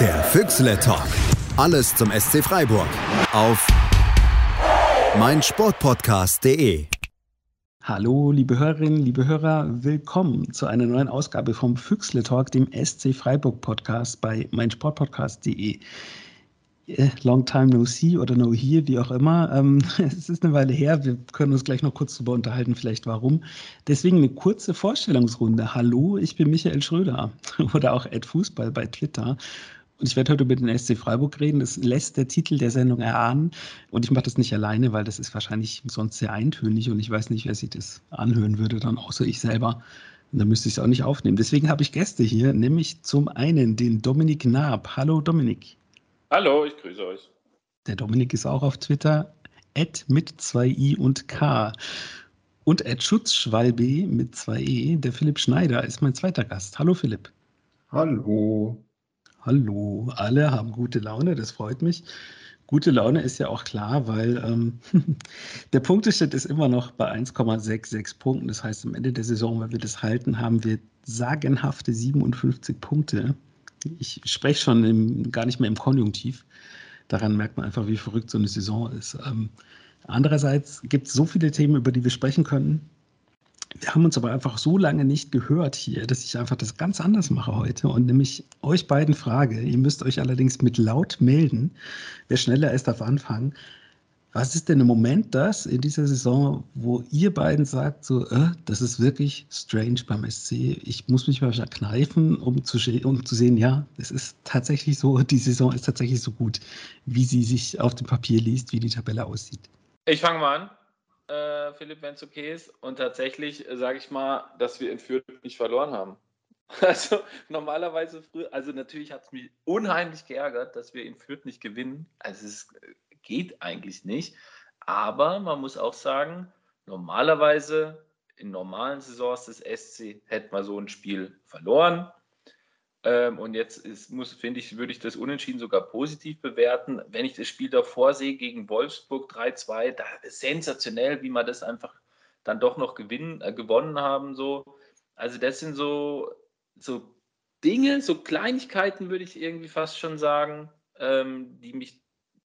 Der Füchsle Talk. Alles zum SC Freiburg. Auf meinsportpodcast.de. Hallo, liebe Hörerinnen, liebe Hörer, willkommen zu einer neuen Ausgabe vom Füchsle Talk, dem SC Freiburg Podcast bei meinsportpodcast.de. Äh, long time no see oder no hear, wie auch immer. Ähm, es ist eine Weile her. Wir können uns gleich noch kurz darüber unterhalten, vielleicht warum. Deswegen eine kurze Vorstellungsrunde. Hallo, ich bin Michael Schröder oder auch Ed Fußball bei Twitter. Und ich werde heute über den SC Freiburg reden. Das lässt der Titel der Sendung erahnen. Und ich mache das nicht alleine, weil das ist wahrscheinlich sonst sehr eintönig und ich weiß nicht, wer sich das anhören würde, dann außer ich selber. Und dann müsste ich es auch nicht aufnehmen. Deswegen habe ich Gäste hier, nämlich zum einen den Dominik Naab. Hallo Dominik. Hallo, ich grüße euch. Der Dominik ist auch auf Twitter, Ed mit zwei i und k. Und Ed Schutzschwalbe mit zwei e. Der Philipp Schneider ist mein zweiter Gast. Hallo Philipp. Hallo. Hallo. Alle haben gute Laune, das freut mich. Gute Laune ist ja auch klar, weil ähm, der Punkteschnitt ist immer noch bei 1,66 Punkten. Das heißt, am Ende der Saison, wenn wir das halten, haben wir sagenhafte 57 Punkte. Ich spreche schon im, gar nicht mehr im Konjunktiv. Daran merkt man einfach, wie verrückt so eine Saison ist. Ähm, andererseits gibt es so viele Themen, über die wir sprechen können. Wir haben uns aber einfach so lange nicht gehört hier, dass ich einfach das ganz anders mache heute und nämlich euch beiden frage. Ihr müsst euch allerdings mit laut melden. Wer schneller ist, darf anfangen. Was ist denn im Moment das in dieser Saison, wo ihr beiden sagt, so, äh, das ist wirklich strange beim SC. Ich muss mich mal kneifen, um zu, um zu sehen, ja, es ist tatsächlich so, die Saison ist tatsächlich so gut, wie sie sich auf dem Papier liest, wie die Tabelle aussieht. Ich fange mal an, äh, Philipp, wenn es okay ist. Und tatsächlich äh, sage ich mal, dass wir in Fürth nicht verloren haben. Also normalerweise früher, also natürlich hat es mich unheimlich geärgert, dass wir in Fürth nicht gewinnen. Also es ist geht eigentlich nicht. Aber man muss auch sagen, normalerweise in normalen Saisons des SC hätte man so ein Spiel verloren. Ähm, und jetzt ist, muss, finde ich, würde ich das Unentschieden sogar positiv bewerten. Wenn ich das Spiel davor sehe gegen Wolfsburg 3-2, da ist sensationell, wie man das einfach dann doch noch gewinnen, äh, gewonnen haben. So. Also das sind so, so Dinge, so Kleinigkeiten, würde ich irgendwie fast schon sagen, ähm, die mich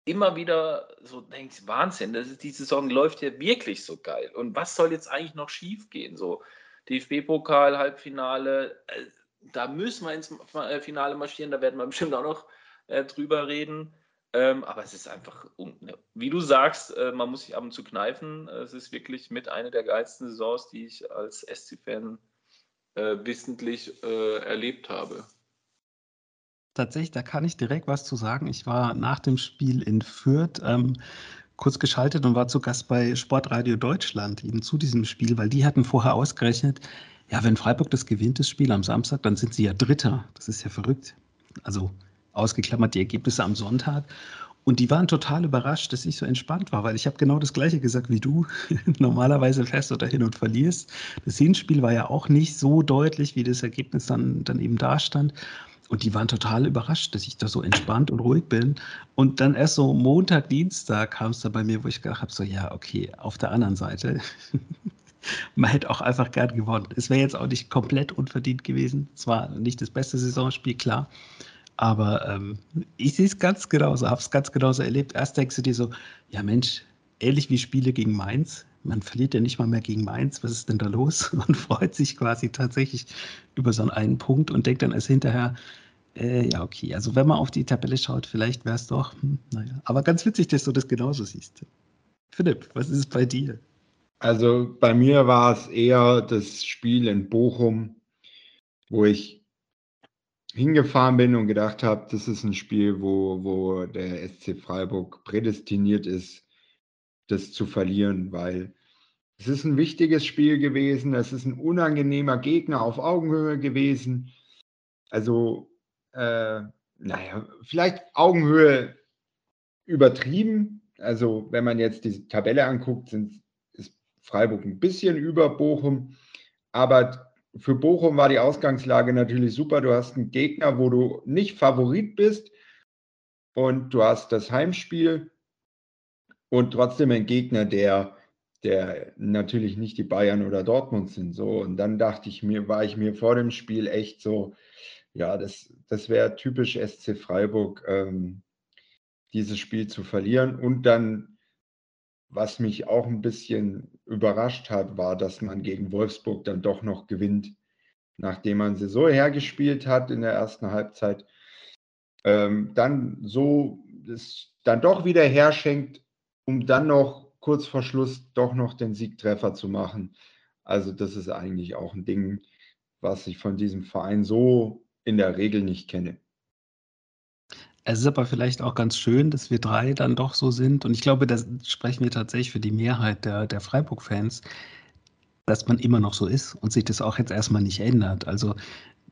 immer wieder so denkst, Wahnsinn, das ist, die Saison läuft ja wirklich so geil. Und was soll jetzt eigentlich noch schief gehen? So DFB-Pokal, Halbfinale, äh, da müssen wir ins äh, Finale marschieren, da werden wir bestimmt auch noch äh, drüber reden. Ähm, aber es ist einfach, ne, wie du sagst, äh, man muss sich ab und zu kneifen. Es ist wirklich mit einer der geilsten Saisons, die ich als SC-Fan äh, wissentlich äh, erlebt habe. Tatsächlich, da kann ich direkt was zu sagen. Ich war nach dem Spiel in Fürth ähm, kurz geschaltet und war zu Gast bei Sportradio Deutschland eben zu diesem Spiel, weil die hatten vorher ausgerechnet, ja, wenn Freiburg das gewinnt, das Spiel am Samstag, dann sind sie ja Dritter. Das ist ja verrückt. Also ausgeklammert die Ergebnisse am Sonntag. Und die waren total überrascht, dass ich so entspannt war, weil ich habe genau das Gleiche gesagt wie du. Normalerweise fährst du dahin und verlierst. Das Hinspiel war ja auch nicht so deutlich, wie das Ergebnis dann, dann eben dastand. Und die waren total überrascht, dass ich da so entspannt und ruhig bin. Und dann erst so Montag, Dienstag kam es da bei mir, wo ich gedacht habe, so ja, okay, auf der anderen Seite, man hätte auch einfach gern gewonnen. Es wäre jetzt auch nicht komplett unverdient gewesen. Es war nicht das beste Saisonspiel, klar. Aber ähm, ich sehe es ganz genauso, habe es ganz genauso erlebt. Erst denkst du dir so, ja Mensch, ähnlich wie Spiele gegen Mainz, man verliert ja nicht mal mehr gegen Mainz, was ist denn da los? Man freut sich quasi tatsächlich über so einen Punkt und denkt dann erst hinterher, äh, ja, okay, also wenn man auf die Tabelle schaut, vielleicht wäre es doch, hm, naja. Aber ganz witzig, dass du das genauso siehst. Philipp, was ist bei dir? Also bei mir war es eher das Spiel in Bochum, wo ich hingefahren bin und gedacht habe, das ist ein Spiel, wo, wo der SC Freiburg prädestiniert ist, das zu verlieren, weil es ist ein wichtiges Spiel gewesen, es ist ein unangenehmer Gegner auf Augenhöhe gewesen. Also, äh, naja, vielleicht Augenhöhe übertrieben. Also, wenn man jetzt die Tabelle anguckt, sind, ist Freiburg ein bisschen über Bochum. Aber für Bochum war die Ausgangslage natürlich super. Du hast einen Gegner, wo du nicht Favorit bist und du hast das Heimspiel und trotzdem ein Gegner, der, der natürlich nicht die Bayern oder Dortmund sind. So, und dann dachte ich mir, war ich mir vor dem Spiel echt so, ja, das, das wäre typisch SC Freiburg, ähm, dieses Spiel zu verlieren. Und dann, was mich auch ein bisschen überrascht hat, war, dass man gegen Wolfsburg dann doch noch gewinnt, nachdem man sie so hergespielt hat in der ersten Halbzeit. Ähm, dann so es dann doch wieder herschenkt, um dann noch kurz vor Schluss doch noch den Siegtreffer zu machen. Also das ist eigentlich auch ein Ding, was ich von diesem Verein so in der Regel nicht kenne. Es ist aber vielleicht auch ganz schön, dass wir drei dann doch so sind. Und ich glaube, da sprechen wir tatsächlich für die Mehrheit der, der Freiburg-Fans, dass man immer noch so ist und sich das auch jetzt erstmal nicht ändert. Also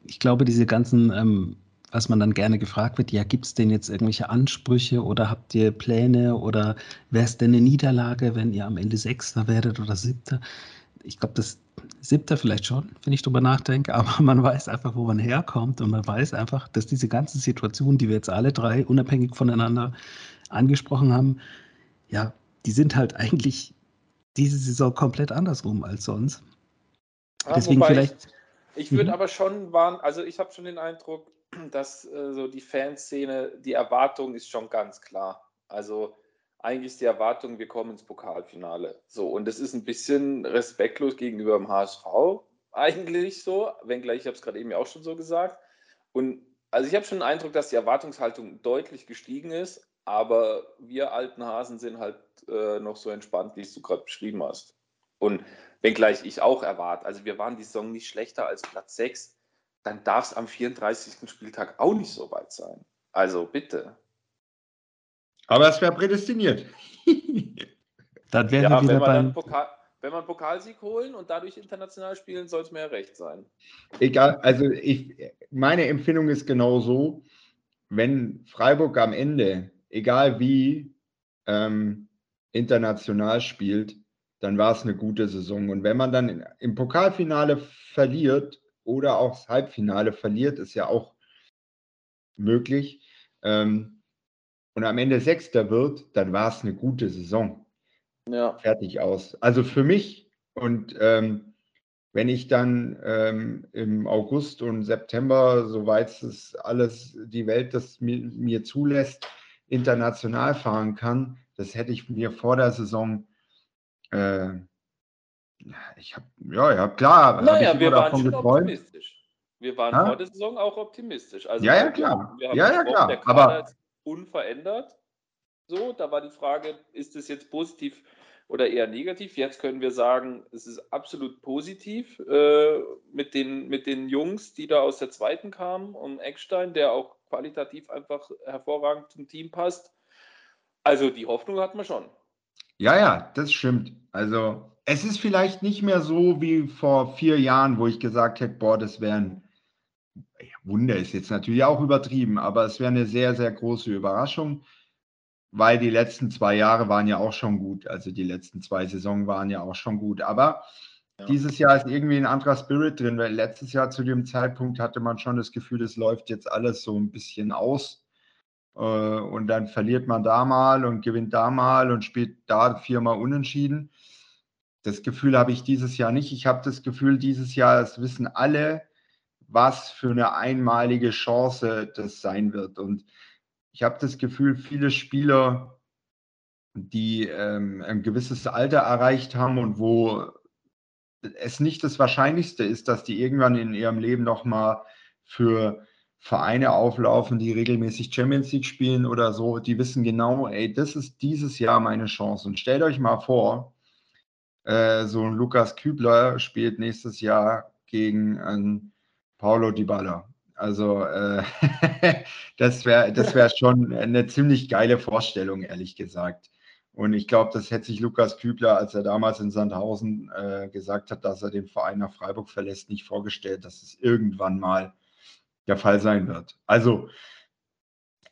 ich glaube, diese ganzen, ähm, was man dann gerne gefragt wird, ja, gibt es denn jetzt irgendwelche Ansprüche oder habt ihr Pläne oder wäre es denn eine Niederlage, wenn ihr am Ende Sechster werdet oder Siebter? Ich glaube, das siebter vielleicht schon, wenn ich drüber nachdenke, aber man weiß einfach, wo man herkommt und man weiß einfach, dass diese ganzen Situationen, die wir jetzt alle drei unabhängig voneinander angesprochen haben, ja, die sind halt eigentlich diese Saison komplett andersrum als sonst. Ja, Deswegen vielleicht. Ich, ich würde mhm. aber schon warnen, also ich habe schon den Eindruck, dass äh, so die Fanszene, die Erwartung ist schon ganz klar. Also eigentlich ist die Erwartung, wir kommen ins Pokalfinale. So, und das ist ein bisschen respektlos gegenüber dem HSV, eigentlich so, wenngleich ich habe es gerade eben auch schon so gesagt. Und also ich habe schon den Eindruck, dass die Erwartungshaltung deutlich gestiegen ist, aber wir alten Hasen sind halt äh, noch so entspannt, wie es du gerade beschrieben hast. Und wenngleich ich auch erwarte, also wir waren die Saison nicht schlechter als Platz 6, dann darf es am 34. Spieltag auch nicht so weit sein. Also bitte. Aber es wäre prädestiniert. dann wären ja, wir wieder beim... Pokal, wenn wir einen Pokalsieg holen und dadurch international spielen, soll es mir ja recht sein. Egal, also ich, meine Empfindung ist genau so, wenn Freiburg am Ende, egal wie, ähm, international spielt, dann war es eine gute Saison. Und wenn man dann im Pokalfinale verliert oder auch das Halbfinale verliert, ist ja auch möglich, ähm, und am Ende Sechster wird, dann war es eine gute Saison. Ja. Fertig aus. Also für mich und ähm, wenn ich dann ähm, im August und September, soweit es alles die Welt das mir, mir, zulässt, international fahren kann, das hätte ich mir vor der Saison, äh, ich habe, ja, ja, klar, naja, ich wir waren davon geträumt. Optimistisch. Wir waren ha? vor der Saison auch optimistisch. Also ja, ja, klar. Ja, ja, klar. Aber unverändert. So, da war die Frage, ist es jetzt positiv oder eher negativ? Jetzt können wir sagen, es ist absolut positiv äh, mit, den, mit den Jungs, die da aus der zweiten kamen, und Eckstein, der auch qualitativ einfach hervorragend zum Team passt. Also die Hoffnung hat man schon. Ja, ja, das stimmt. Also es ist vielleicht nicht mehr so wie vor vier Jahren, wo ich gesagt hätte, boah, das wäre ein Wunder ist jetzt natürlich auch übertrieben, aber es wäre eine sehr, sehr große Überraschung, weil die letzten zwei Jahre waren ja auch schon gut. Also die letzten zwei Saisons waren ja auch schon gut. Aber ja. dieses Jahr ist irgendwie ein anderer Spirit drin, weil letztes Jahr zu dem Zeitpunkt hatte man schon das Gefühl, es läuft jetzt alles so ein bisschen aus. Äh, und dann verliert man da mal und gewinnt da mal und spielt da viermal unentschieden. Das Gefühl habe ich dieses Jahr nicht. Ich habe das Gefühl, dieses Jahr, das wissen alle, was für eine einmalige Chance das sein wird. Und ich habe das Gefühl, viele Spieler, die ähm, ein gewisses Alter erreicht haben und wo es nicht das Wahrscheinlichste ist, dass die irgendwann in ihrem Leben nochmal für Vereine auflaufen, die regelmäßig Champions League spielen oder so, die wissen genau, ey, das ist dieses Jahr meine Chance. Und stellt euch mal vor, äh, so ein Lukas Kübler spielt nächstes Jahr gegen einen Paulo Dybala. Also äh, das wäre das wär schon eine ziemlich geile Vorstellung, ehrlich gesagt. Und ich glaube, das hätte sich Lukas Kübler, als er damals in Sandhausen äh, gesagt hat, dass er den Verein nach Freiburg verlässt, nicht vorgestellt, dass es irgendwann mal der Fall sein wird. Also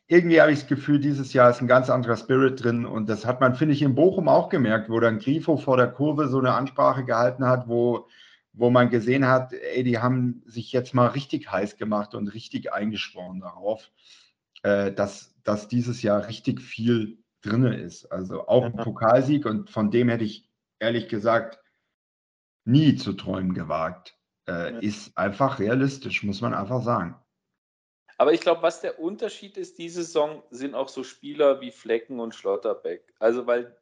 irgendwie habe ich das Gefühl, dieses Jahr ist ein ganz anderer Spirit drin und das hat man, finde ich, in Bochum auch gemerkt, wo dann Grifo vor der Kurve so eine Ansprache gehalten hat, wo wo man gesehen hat, ey, die haben sich jetzt mal richtig heiß gemacht und richtig eingeschworen darauf, äh, dass, dass dieses Jahr richtig viel drin ist. Also auch ein Pokalsieg und von dem hätte ich ehrlich gesagt nie zu träumen gewagt. Äh, ist einfach realistisch, muss man einfach sagen. Aber ich glaube, was der Unterschied ist, diese Saison sind auch so Spieler wie Flecken und Schlotterbeck. Also, weil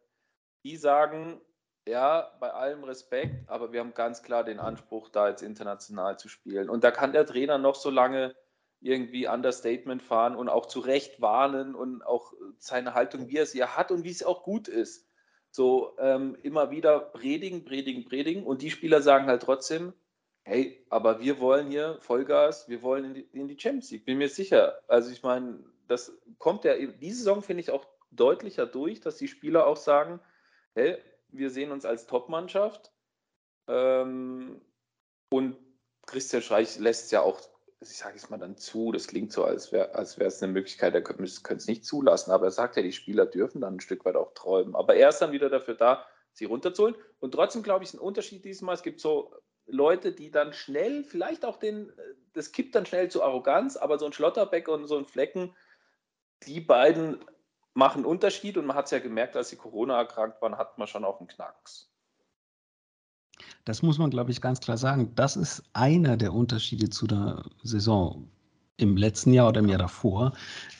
die sagen, ja, bei allem Respekt, aber wir haben ganz klar den Anspruch, da jetzt international zu spielen. Und da kann der Trainer noch so lange irgendwie Understatement fahren und auch zu Recht warnen und auch seine Haltung, wie er sie hat und wie es auch gut ist. So ähm, immer wieder predigen, predigen, predigen. Und die Spieler sagen halt trotzdem, hey, aber wir wollen hier Vollgas, wir wollen in die, in die Champions League, bin mir sicher. Also ich meine, das kommt ja, diese Saison finde ich auch deutlicher durch, dass die Spieler auch sagen, hey, wir sehen uns als Top-Mannschaft. Ähm, und Christian Streich lässt es ja auch, ich sage es mal dann zu, das klingt so, als wäre als es eine Möglichkeit, er könnte es nicht zulassen, aber er sagt ja, die Spieler dürfen dann ein Stück weit auch träumen. Aber er ist dann wieder dafür da, sie runterzuholen. Und trotzdem glaube ich, ein Unterschied diesmal, es gibt so Leute, die dann schnell, vielleicht auch den, das kippt dann schnell zu Arroganz, aber so ein Schlotterbeck und so ein Flecken, die beiden machen Unterschied und man hat es ja gemerkt, als sie Corona erkrankt waren, hat man schon auch einen Knacks. Das muss man, glaube ich, ganz klar sagen. Das ist einer der Unterschiede zu der Saison im letzten Jahr oder im Jahr davor.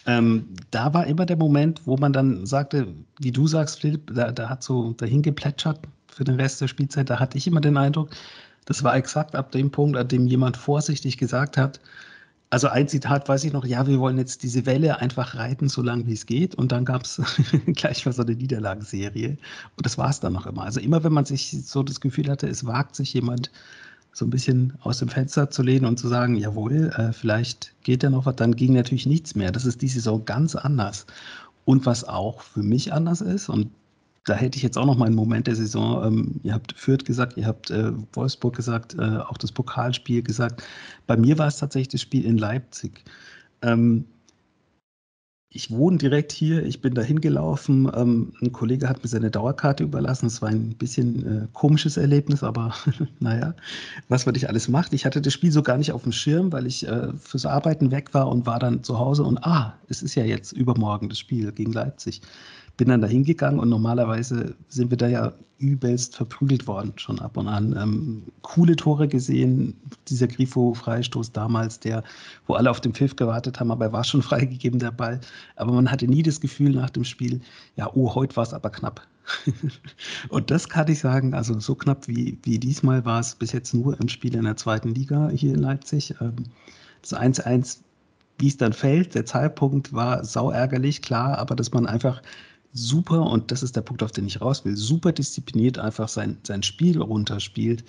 Ähm, da war immer der Moment, wo man dann sagte, wie du sagst, Philipp, da, da hat so dahin geplätschert für den Rest der Spielzeit. Da hatte ich immer den Eindruck, das war exakt ab dem Punkt, an dem jemand vorsichtig gesagt hat, also ein Zitat weiß ich noch, ja, wir wollen jetzt diese Welle einfach reiten, so lange wie es geht. Und dann gab es gleich mal so eine Niederlagenserie. Und das war es dann noch immer. Also immer, wenn man sich so das Gefühl hatte, es wagt sich jemand so ein bisschen aus dem Fenster zu lehnen und zu sagen, jawohl, äh, vielleicht geht ja noch was, dann ging natürlich nichts mehr. Das ist diese Saison ganz anders. Und was auch für mich anders ist, und da hätte ich jetzt auch noch mal einen Moment der Saison. Ähm, ihr habt Fürth gesagt, ihr habt äh, Wolfsburg gesagt, äh, auch das Pokalspiel gesagt. Bei mir war es tatsächlich das Spiel in Leipzig. Ähm, ich wohne direkt hier, ich bin da hingelaufen. Ähm, ein Kollege hat mir seine Dauerkarte überlassen. Es war ein bisschen äh, komisches Erlebnis, aber naja, was man nicht alles macht. Ich hatte das Spiel so gar nicht auf dem Schirm, weil ich äh, fürs Arbeiten weg war und war dann zu Hause und ah, es ist ja jetzt übermorgen das Spiel gegen Leipzig bin dann da hingegangen und normalerweise sind wir da ja übelst verprügelt worden, schon ab und an. Ähm, coole Tore gesehen, dieser Grifo-Freistoß damals, der, wo alle auf den Pfiff gewartet haben, aber er war schon freigegeben, der Ball. Aber man hatte nie das Gefühl nach dem Spiel, ja, oh, heute war es aber knapp. und das kann ich sagen, also so knapp wie, wie diesmal war es bis jetzt nur im Spiel in der zweiten Liga hier in Leipzig. Ähm, das 1-1 wie es dann fällt, der Zeitpunkt war sau ärgerlich, klar, aber dass man einfach super, und das ist der Punkt, auf den ich raus will, super diszipliniert einfach sein, sein Spiel runterspielt,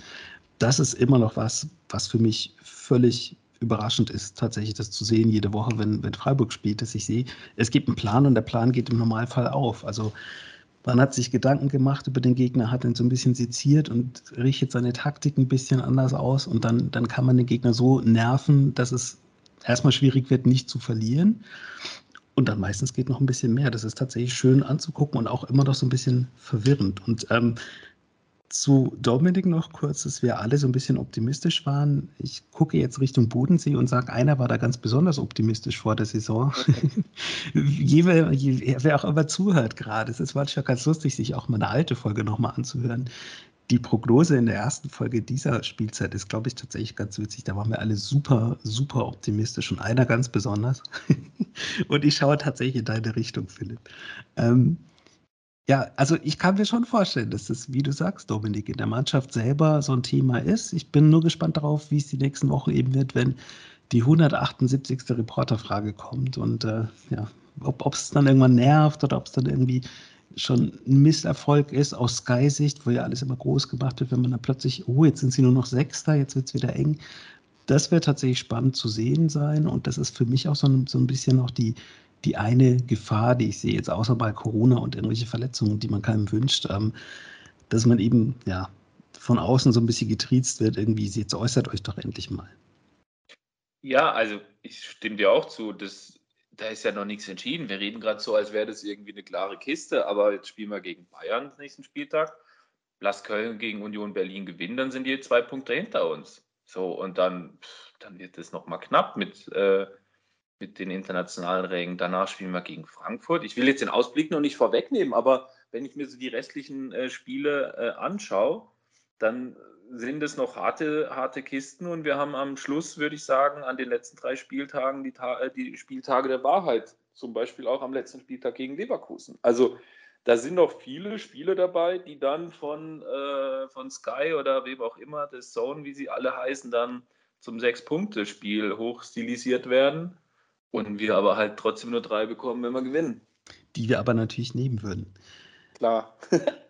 das ist immer noch was, was für mich völlig überraschend ist, tatsächlich das zu sehen, jede Woche, wenn, wenn Freiburg spielt, dass ich sehe, es gibt einen Plan und der Plan geht im Normalfall auf. Also man hat sich Gedanken gemacht über den Gegner, hat ihn so ein bisschen seziert und richtet seine Taktik ein bisschen anders aus und dann, dann kann man den Gegner so nerven, dass es erstmal schwierig wird, nicht zu verlieren. Und dann meistens geht noch ein bisschen mehr. Das ist tatsächlich schön anzugucken und auch immer noch so ein bisschen verwirrend. Und ähm, zu Dominik noch kurz, dass wir alle so ein bisschen optimistisch waren. Ich gucke jetzt Richtung Bodensee und sage, einer war da ganz besonders optimistisch vor der Saison. je, je, wer auch immer zuhört gerade, es ist manchmal ganz lustig, sich auch mal eine alte Folge nochmal anzuhören die Prognose in der ersten Folge dieser Spielzeit ist, glaube ich, tatsächlich ganz witzig. Da waren wir alle super, super optimistisch und einer ganz besonders. und ich schaue tatsächlich in deine Richtung, Philipp. Ähm, ja, also ich kann mir schon vorstellen, dass das, wie du sagst, Dominik, in der Mannschaft selber so ein Thema ist. Ich bin nur gespannt darauf, wie es die nächsten Wochen eben wird, wenn die 178. Reporterfrage kommt und äh, ja, ob es dann irgendwann nervt oder ob es dann irgendwie schon ein Misserfolg ist aus Sky-Sicht, wo ja alles immer groß gemacht wird, wenn man dann plötzlich, oh, jetzt sind sie nur noch Sechster, jetzt wird es wieder eng. Das wird tatsächlich spannend zu sehen sein und das ist für mich auch so ein, so ein bisschen auch die, die eine Gefahr, die ich sehe, jetzt außer bei Corona und irgendwelche Verletzungen, die man keinem wünscht, ähm, dass man eben ja von außen so ein bisschen getriezt wird, irgendwie, jetzt äußert euch doch endlich mal. Ja, also ich stimme dir auch zu. Das da ist ja noch nichts entschieden. Wir reden gerade so, als wäre das irgendwie eine klare Kiste, aber jetzt spielen wir gegen Bayern nächsten Spieltag. Lass Köln gegen Union Berlin gewinnen, dann sind die zwei Punkte hinter uns. So, und dann, dann wird es nochmal knapp mit, äh, mit den internationalen Rängen. Danach spielen wir gegen Frankfurt. Ich will jetzt den Ausblick noch nicht vorwegnehmen, aber wenn ich mir so die restlichen äh, Spiele äh, anschaue, dann sind es noch harte, harte Kisten und wir haben am Schluss, würde ich sagen, an den letzten drei Spieltagen die, äh, die Spieltage der Wahrheit. Zum Beispiel auch am letzten Spieltag gegen Leverkusen. Also da sind noch viele Spiele dabei, die dann von, äh, von Sky oder wem auch immer, das Zone, wie sie alle heißen, dann zum Sechs-Punkte-Spiel hochstilisiert werden und wir aber halt trotzdem nur drei bekommen, wenn wir gewinnen. Die wir aber natürlich nehmen würden. Klar.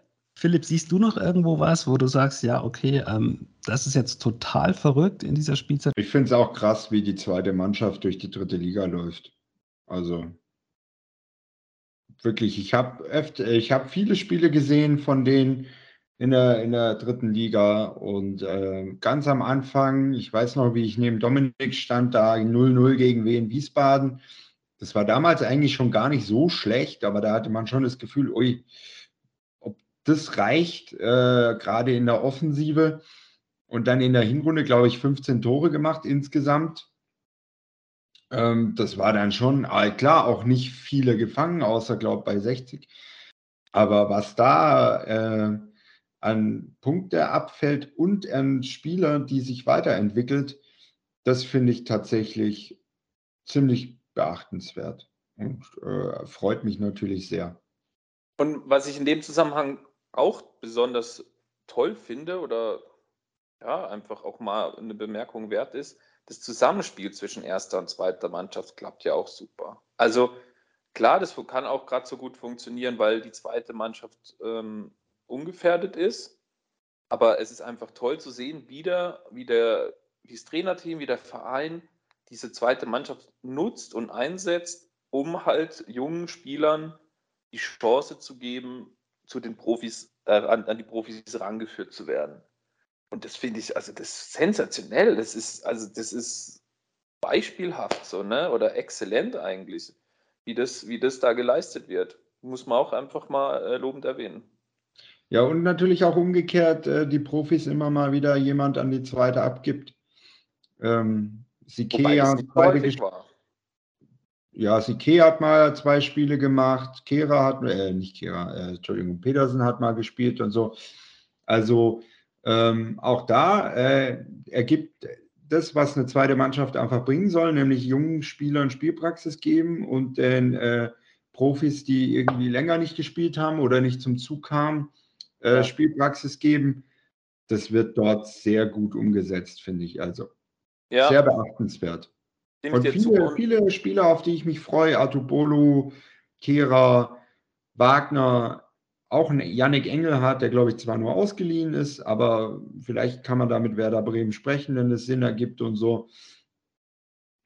Philipp, siehst du noch irgendwo was, wo du sagst, ja, okay, ähm, das ist jetzt total verrückt in dieser Spielzeit? Ich finde es auch krass, wie die zweite Mannschaft durch die dritte Liga läuft. Also wirklich, ich habe ich viele Spiele gesehen von denen in der, in der dritten Liga und äh, ganz am Anfang, ich weiß noch, wie ich neben Dominik stand, da 0-0 gegen Wien Wiesbaden. Das war damals eigentlich schon gar nicht so schlecht, aber da hatte man schon das Gefühl, ui, das reicht, äh, gerade in der Offensive. Und dann in der Hinrunde, glaube ich, 15 Tore gemacht insgesamt. Ähm, das war dann schon, äh, klar, auch nicht viele gefangen, außer, glaube ich, bei 60. Aber was da äh, an Punkte abfällt und an Spieler, die sich weiterentwickelt, das finde ich tatsächlich ziemlich beachtenswert und äh, freut mich natürlich sehr. Und was ich in dem Zusammenhang auch besonders toll finde oder ja, einfach auch mal eine Bemerkung wert ist, das Zusammenspiel zwischen erster und zweiter Mannschaft klappt ja auch super. Also klar, das kann auch gerade so gut funktionieren, weil die zweite Mannschaft ähm, ungefährdet ist. Aber es ist einfach toll zu sehen, wieder, wie, der, wie das Trainerteam, wie der Verein diese zweite Mannschaft nutzt und einsetzt, um halt jungen Spielern die Chance zu geben, zu den Profis, äh, an, an die Profis herangeführt zu werden. Und das finde ich, also das ist sensationell. Das ist, also das ist beispielhaft so, ne? Oder exzellent eigentlich, wie das, wie das da geleistet wird. Muss man auch einfach mal äh, lobend erwähnen. Ja, und natürlich auch umgekehrt, äh, die Profis immer mal wieder jemand an die zweite abgibt. Ähm, Sikea Ja, Sikea hat mal zwei Spiele gemacht, Kera hat, äh, nicht Kera, äh, Entschuldigung, Petersen hat mal gespielt und so. Also ähm, auch da äh, ergibt das, was eine zweite Mannschaft einfach bringen soll, nämlich jungen Spielern Spielpraxis geben und den äh, Profis, die irgendwie länger nicht gespielt haben oder nicht zum Zug kamen, äh. Spielpraxis geben. Das wird dort sehr gut umgesetzt, finde ich. Also ja. sehr beachtenswert. Und viele, viele Spieler, auf die ich mich freue, Atubolu, Kehra, Wagner, auch ein Yannick Engel hat, der glaube ich zwar nur ausgeliehen ist, aber vielleicht kann man da mit Werder Bremen sprechen, wenn es Sinn ergibt und so.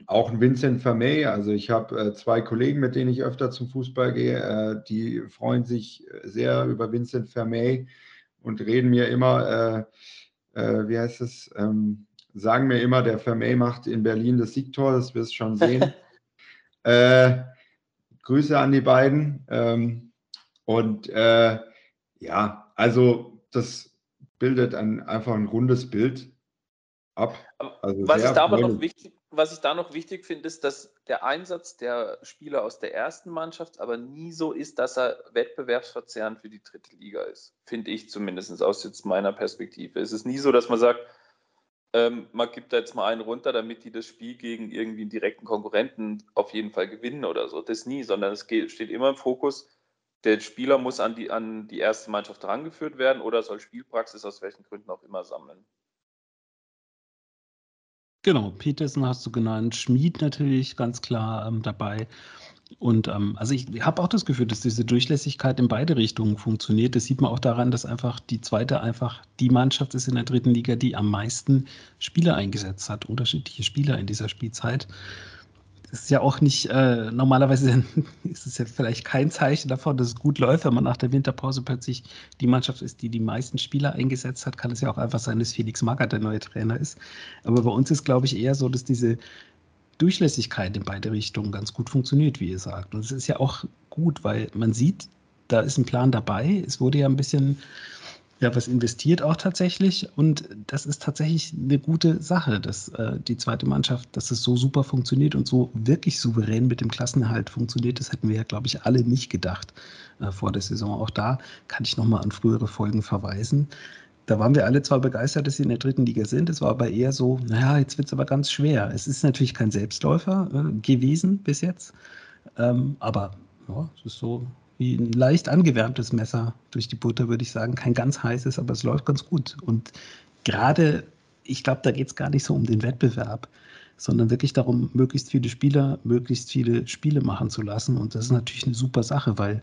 Auch ein Vincent Vermey, also ich habe äh, zwei Kollegen, mit denen ich öfter zum Fußball gehe, äh, die freuen sich sehr über Vincent Vermey und reden mir immer, äh, äh wie heißt es, ähm, sagen mir immer, der Vermey macht in Berlin das Siegtor, das wirst du schon sehen. Äh, Grüße an die beiden. Ähm, und äh, ja, also das bildet ein, einfach ein rundes Bild ab. Also was, ich da aber noch wichtig, was ich da noch wichtig finde, ist, dass der Einsatz der Spieler aus der ersten Mannschaft aber nie so ist, dass er wettbewerbsverzerrend für die dritte Liga ist. Finde ich zumindest aus jetzt meiner Perspektive. Es ist nie so, dass man sagt, ähm, man gibt da jetzt mal einen runter, damit die das Spiel gegen irgendwie einen direkten Konkurrenten auf jeden Fall gewinnen oder so. Das nie, sondern es geht, steht immer im Fokus, der Spieler muss an die, an die erste Mannschaft herangeführt werden oder soll Spielpraxis aus welchen Gründen auch immer sammeln. Genau, Petersen hast du genannt, Schmied natürlich ganz klar ähm, dabei. Und ähm, also ich habe auch das Gefühl, dass diese Durchlässigkeit in beide Richtungen funktioniert. Das sieht man auch daran, dass einfach die zweite einfach die Mannschaft ist in der dritten Liga, die am meisten Spieler eingesetzt hat, unterschiedliche Spieler in dieser Spielzeit das ist ja auch nicht, äh, normalerweise ist es ja vielleicht kein Zeichen davon, dass es gut läuft, wenn man nach der Winterpause plötzlich die Mannschaft ist, die die meisten Spieler eingesetzt hat, kann es ja auch einfach sein, dass Felix Magath der neue Trainer ist. Aber bei uns ist, glaube ich, eher so, dass diese Durchlässigkeit in beide Richtungen ganz gut funktioniert, wie ihr sagt. Und es ist ja auch gut, weil man sieht, da ist ein Plan dabei. Es wurde ja ein bisschen ja, was investiert auch tatsächlich. Und das ist tatsächlich eine gute Sache, dass äh, die zweite Mannschaft, dass es so super funktioniert und so wirklich souverän mit dem Klassenerhalt funktioniert. Das hätten wir ja, glaube ich, alle nicht gedacht äh, vor der Saison. Auch da kann ich nochmal an frühere Folgen verweisen. Da waren wir alle zwar begeistert, dass sie in der dritten Liga sind, es war aber eher so, naja, jetzt wird es aber ganz schwer. Es ist natürlich kein Selbstläufer äh, gewesen bis jetzt, ähm, aber ja, es ist so wie ein leicht angewärmtes Messer durch die Butter, würde ich sagen. Kein ganz heißes, aber es läuft ganz gut. Und gerade, ich glaube, da geht es gar nicht so um den Wettbewerb, sondern wirklich darum, möglichst viele Spieler, möglichst viele Spiele machen zu lassen. Und das ist natürlich eine super Sache, weil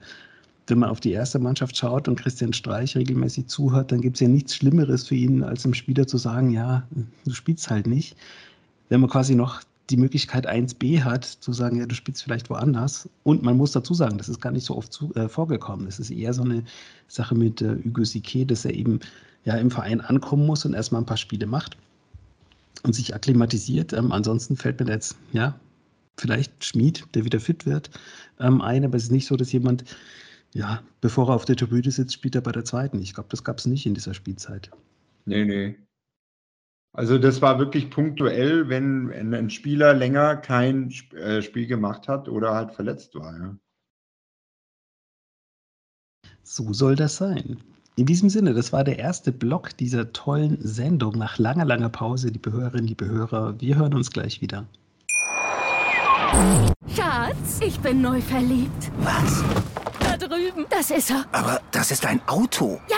wenn man auf die erste Mannschaft schaut und Christian Streich regelmäßig zuhört, dann gibt es ja nichts Schlimmeres für ihn, als dem Spieler zu sagen, ja, du spielst halt nicht. Wenn man quasi noch die Möglichkeit 1b hat, zu sagen, ja, du spielst vielleicht woanders. Und man muss dazu sagen, das ist gar nicht so oft zu, äh, vorgekommen. Das ist eher so eine Sache mit äh, Hugo Sique, dass er eben ja im Verein ankommen muss und erstmal ein paar Spiele macht und sich akklimatisiert. Ähm, ansonsten fällt mir jetzt, ja, vielleicht Schmied, der wieder fit wird, ähm, ein, aber es ist nicht so, dass jemand ja, bevor er auf der Tribüne sitzt, spielt er bei der zweiten. Ich glaube, das gab es nicht in dieser Spielzeit. Nee, nee. Also das war wirklich punktuell, wenn ein Spieler länger kein äh, Spiel gemacht hat oder halt verletzt war. Ja. So soll das sein. In diesem Sinne, das war der erste Block dieser tollen Sendung nach langer, langer Pause. Liebe Hörerinnen, liebe Hörer, wir hören uns gleich wieder. Schatz, ich bin neu verliebt. Was? Drüben. Das ist er. Aber das ist ein Auto. Ja,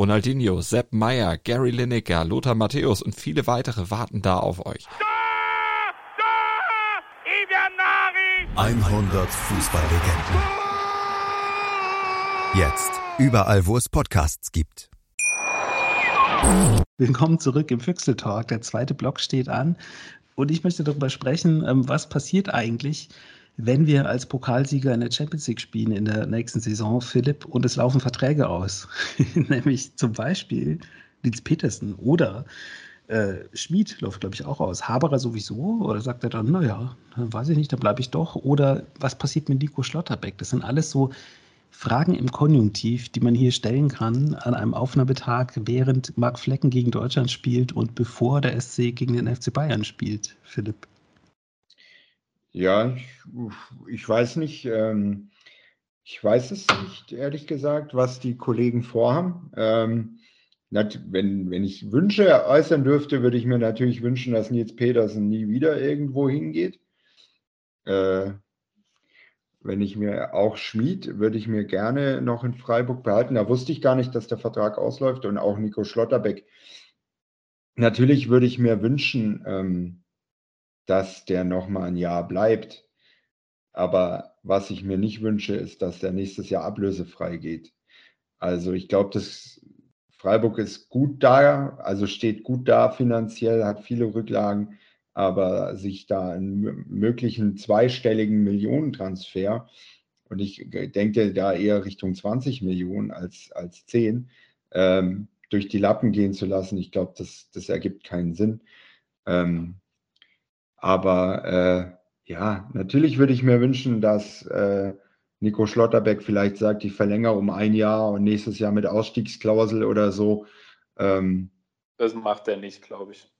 Ronaldinho, Sepp Meyer, Gary Lineker, Lothar Matthäus und viele weitere warten da auf euch. 100 Fußballlegenden. Jetzt überall, wo es Podcasts gibt. Willkommen zurück im Füchsel Talk. Der zweite Block steht an und ich möchte darüber sprechen, ähm, was passiert eigentlich, wenn wir als Pokalsieger in der Champions League spielen in der nächsten Saison, Philipp, und es laufen Verträge aus. Nämlich zum Beispiel Nils Petersen oder äh, Schmid läuft, glaube ich, auch aus. Haberer sowieso? Oder sagt er dann, naja, weiß ich nicht, dann bleibe ich doch. Oder was passiert mit Nico Schlotterbeck? Das sind alles so Fragen im Konjunktiv, die man hier stellen kann an einem Aufnahmetag, während Marc Flecken gegen Deutschland spielt und bevor der SC gegen den FC Bayern spielt, Philipp? Ja, ich, ich weiß nicht. Ähm, ich weiß es nicht, ehrlich gesagt, was die Kollegen vorhaben. Ähm, wenn, wenn ich Wünsche äußern dürfte, würde ich mir natürlich wünschen, dass Nils Petersen nie wieder irgendwo hingeht. Äh, wenn ich mir auch Schmied, würde ich mir gerne noch in Freiburg behalten. Da wusste ich gar nicht, dass der Vertrag ausläuft und auch Nico Schlotterbeck. Natürlich würde ich mir wünschen, ähm, dass der noch mal ein Jahr bleibt. Aber was ich mir nicht wünsche, ist, dass der nächstes Jahr ablösefrei geht. Also ich glaube, dass Freiburg ist gut da, also steht gut da finanziell, hat viele Rücklagen aber sich da einen möglichen zweistelligen Millionentransfer, und ich denke da eher Richtung 20 Millionen als, als 10, ähm, durch die Lappen gehen zu lassen, ich glaube, das, das ergibt keinen Sinn. Ähm, aber äh, ja, natürlich würde ich mir wünschen, dass äh, Nico Schlotterbeck vielleicht sagt, ich verlängere um ein Jahr und nächstes Jahr mit Ausstiegsklausel oder so. Ähm, das macht er nicht, glaube ich.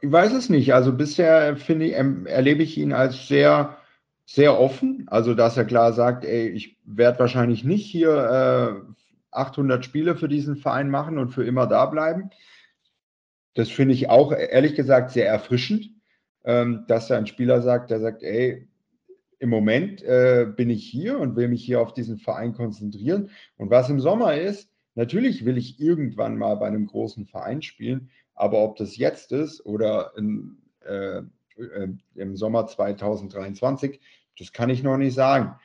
Ich weiß es nicht. Also bisher finde ich, erlebe ich ihn als sehr, sehr offen. Also, dass er klar sagt, ey, ich werde wahrscheinlich nicht hier äh, 800 Spiele für diesen Verein machen und für immer da bleiben. Das finde ich auch, ehrlich gesagt, sehr erfrischend, ähm, dass da ein Spieler sagt, der sagt, ey, im Moment äh, bin ich hier und will mich hier auf diesen Verein konzentrieren. Und was im Sommer ist, natürlich will ich irgendwann mal bei einem großen Verein spielen, aber ob das jetzt ist oder in, äh, äh, im Sommer 2023, das kann ich noch nicht sagen.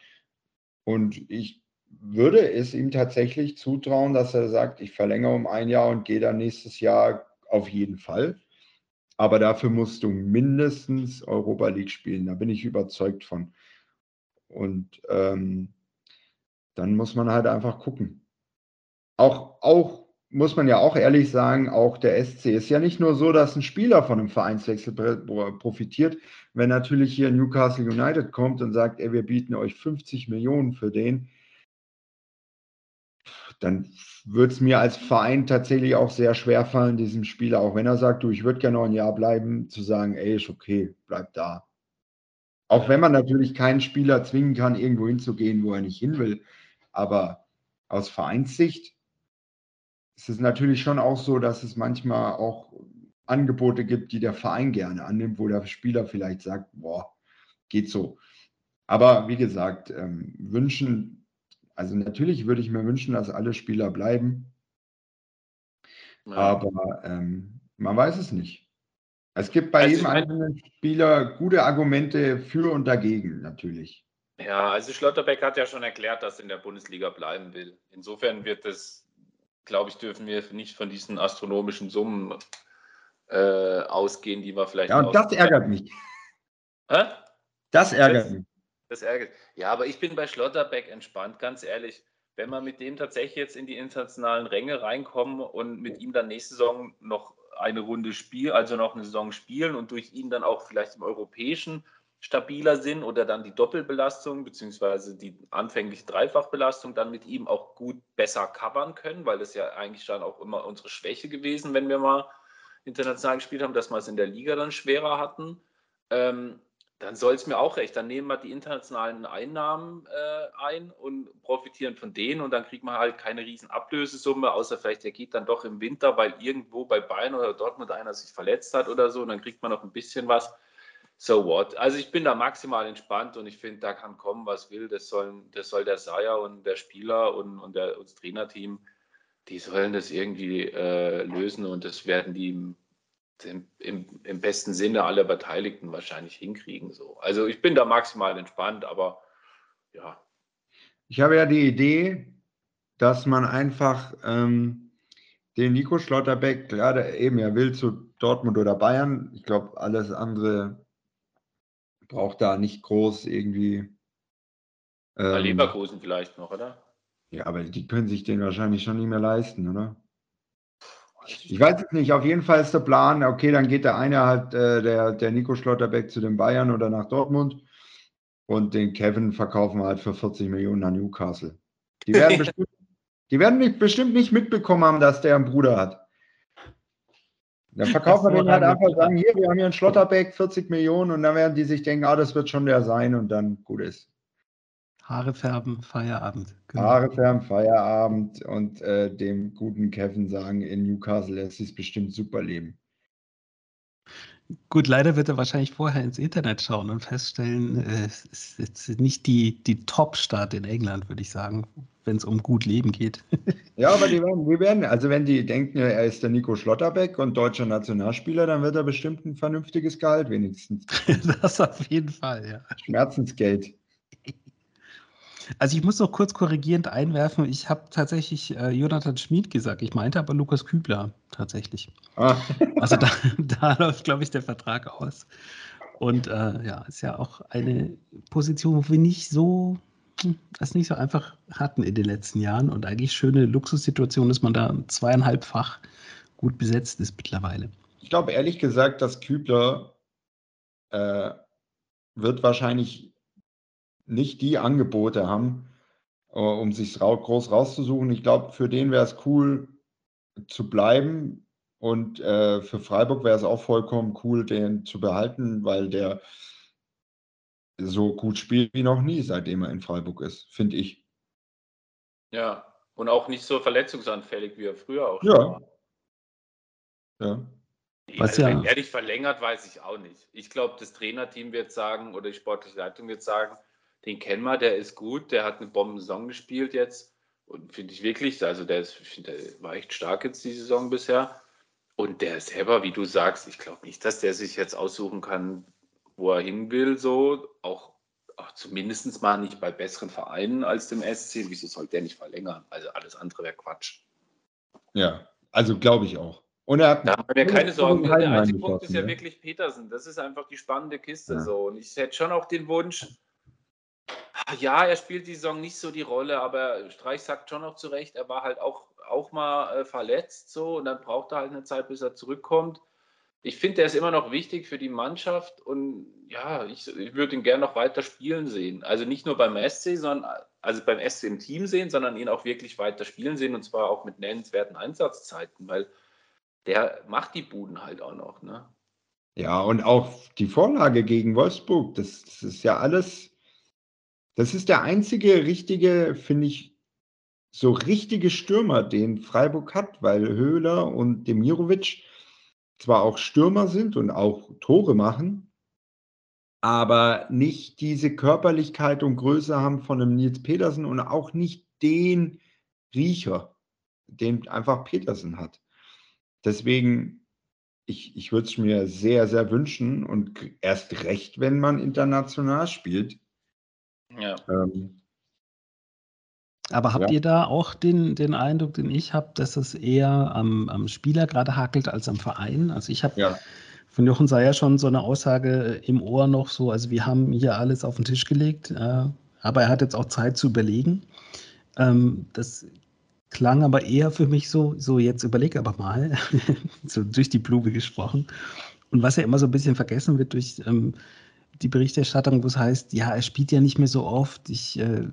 Und ich würde es ihm tatsächlich zutrauen, dass er sagt, ich verlängere um ein Jahr und gehe dann nächstes Jahr auf jeden Fall. Aber dafür musst du mindestens Europa League spielen. Da bin ich überzeugt von. Und ähm, dann muss man halt einfach gucken. Auch, auch muss man ja auch ehrlich sagen, auch der SC ist ja nicht nur so, dass ein Spieler von einem Vereinswechsel profitiert. Wenn natürlich hier Newcastle United kommt und sagt, ey, wir bieten euch 50 Millionen für den, dann wird es mir als Verein tatsächlich auch sehr schwer fallen, diesem Spieler, auch wenn er sagt, du, ich würde gerne noch ein Jahr bleiben, zu sagen, ey, ist okay, bleib da. Auch wenn man natürlich keinen Spieler zwingen kann, irgendwo hinzugehen, wo er nicht hin will. Aber aus Vereinssicht ist es natürlich schon auch so, dass es manchmal auch Angebote gibt, die der Verein gerne annimmt, wo der Spieler vielleicht sagt, boah, geht so. Aber wie gesagt, ähm, wünschen, also natürlich würde ich mir wünschen, dass alle Spieler bleiben. Ja. Aber ähm, man weiß es nicht. Es gibt bei also jedem einzelnen Spieler gute Argumente für und dagegen, natürlich. Ja, also Schlotterbeck hat ja schon erklärt, dass er in der Bundesliga bleiben will. Insofern wird es glaube ich, dürfen wir nicht von diesen astronomischen Summen äh, ausgehen, die wir vielleicht. Ja, und das ärgert mich. Hä? Das ärgert das, mich. Das ärgert. Ja, aber ich bin bei Schlotterbeck entspannt, ganz ehrlich. Wenn wir mit dem tatsächlich jetzt in die internationalen Ränge reinkommen und mit ihm dann nächste Saison noch eine Runde spielen, also noch eine Saison spielen und durch ihn dann auch vielleicht im europäischen stabiler sind oder dann die Doppelbelastung beziehungsweise die anfängliche Dreifachbelastung dann mit ihm auch gut besser covern können, weil das ja eigentlich dann auch immer unsere Schwäche gewesen, wenn wir mal international gespielt haben, dass wir es in der Liga dann schwerer hatten. Ähm, dann soll es mir auch recht. Dann nehmen wir die internationalen Einnahmen äh, ein und profitieren von denen und dann kriegt man halt keine riesen Ablösesumme, außer vielleicht der geht dann doch im Winter, weil irgendwo bei Bayern oder Dortmund einer sich verletzt hat oder so und dann kriegt man noch ein bisschen was so what. Also ich bin da maximal entspannt und ich finde, da kann kommen, was will. Das, sollen, das soll der Seier und der Spieler und, und der, das Trainerteam, die sollen das irgendwie äh, lösen und das werden die im, im, im, besten Sinne aller Beteiligten wahrscheinlich hinkriegen. So. Also ich bin da maximal entspannt, aber ja. Ich habe ja die Idee, dass man einfach ähm, den Nico Schlotterbeck, gerade eben, er will zu Dortmund oder Bayern. Ich glaube, alles andere braucht da nicht groß irgendwie. Ähm, Leverkusen vielleicht noch, oder? Ja, aber die können sich den wahrscheinlich schon nicht mehr leisten, oder? Ich weiß es nicht. Auf jeden Fall ist der Plan, okay, dann geht der eine halt, äh, der, der Nico Schlotterbeck zu den Bayern oder nach Dortmund und den Kevin verkaufen wir halt für 40 Millionen an Newcastle. Die werden, bestimmt, die werden nicht, bestimmt nicht mitbekommen haben, dass der einen Bruder hat. Dann verkaufen wir den halt einfach sagen, hier, wir haben hier einen Schlotterbeck, 40 Millionen und dann werden die sich denken, ah, das wird schon der sein und dann gut ist. Haare färben, Feierabend. Genau. Haare färben, Feierabend und äh, dem guten Kevin sagen, in Newcastle lässt sich bestimmt super leben. Gut, leider wird er wahrscheinlich vorher ins Internet schauen und feststellen, äh, es ist nicht die, die Top-Stadt in England, würde ich sagen, wenn es um gut Leben geht. Ja, aber die werden, die werden, also wenn die denken, er ist der Nico Schlotterbeck und deutscher Nationalspieler, dann wird er bestimmt ein vernünftiges Gehalt wenigstens. das auf jeden Fall, ja. Schmerzensgeld. Also ich muss noch kurz korrigierend einwerfen, ich habe tatsächlich äh, Jonathan Schmid gesagt, ich meinte aber Lukas Kübler tatsächlich. Ah. also da, da läuft, glaube ich, der Vertrag aus. Und äh, ja, ist ja auch eine Position, wo wir nicht so, hm, das nicht so einfach hatten in den letzten Jahren und eigentlich schöne Luxussituation, dass man da zweieinhalbfach gut besetzt ist mittlerweile. Ich glaube ehrlich gesagt, dass Kübler äh, wird wahrscheinlich nicht die Angebote haben, äh, um sich groß rauszusuchen. Ich glaube, für den wäre es cool zu bleiben und äh, für Freiburg wäre es auch vollkommen cool, den zu behalten, weil der so gut spielt wie noch nie, seitdem er in Freiburg ist, finde ich. Ja, und auch nicht so verletzungsanfällig, wie er früher auch ja. war. Ja. Was also, ja. Wenn er dich verlängert, weiß ich auch nicht. Ich glaube, das Trainerteam wird sagen oder die sportliche Leitung wird sagen, den kennen wir, der ist gut, der hat eine Bomben-Saison gespielt jetzt. Und finde ich wirklich, also der, ist, find, der war echt stark jetzt die Saison bisher. Und der selber, wie du sagst, ich glaube nicht, dass der sich jetzt aussuchen kann, wo er hin will, so. Auch, auch zumindest mal nicht bei besseren Vereinen als dem SC. Wieso sollte der nicht verlängern? Also alles andere wäre Quatsch. Ja, also glaube ich auch. Und er hat da haben wir keine Sorgen. Der einzige Punkt ist ja, ja wirklich Petersen. Das ist einfach die spannende Kiste. Ja. So. Und ich hätte schon auch den Wunsch, ja, er spielt die Saison nicht so die Rolle, aber Streich sagt schon noch zu Recht, er war halt auch auch mal äh, verletzt so und dann braucht er halt eine Zeit, bis er zurückkommt. Ich finde, der ist immer noch wichtig für die Mannschaft und ja, ich, ich würde ihn gerne noch weiter spielen sehen. Also nicht nur beim SC, sondern also beim SC im Team sehen, sondern ihn auch wirklich weiter spielen sehen und zwar auch mit nennenswerten Einsatzzeiten, weil der macht die Buden halt auch noch. Ne? Ja, und auch die Vorlage gegen Wolfsburg, das, das ist ja alles, das ist der einzige richtige, finde ich, so richtige Stürmer, den Freiburg hat, weil Höhler und Demirovic zwar auch Stürmer sind und auch Tore machen, aber nicht diese Körperlichkeit und Größe haben von einem Nils Petersen und auch nicht den Riecher, den einfach Petersen hat. Deswegen, ich, ich würde es mir sehr, sehr wünschen und erst recht, wenn man international spielt. Ja. Ähm, aber habt ja. ihr da auch den, den Eindruck, den ich habe, dass es eher am, am Spieler gerade hakelt als am Verein? Also ich habe ja. von Jochen Seyer schon so eine Aussage im Ohr noch so, also wir haben hier alles auf den Tisch gelegt, äh, aber er hat jetzt auch Zeit zu überlegen. Ähm, das klang aber eher für mich so, so jetzt überleg aber mal, so durch die Blume gesprochen. Und was ja immer so ein bisschen vergessen wird durch ähm, die Berichterstattung, wo es heißt, ja, er spielt ja nicht mehr so oft. Ich äh,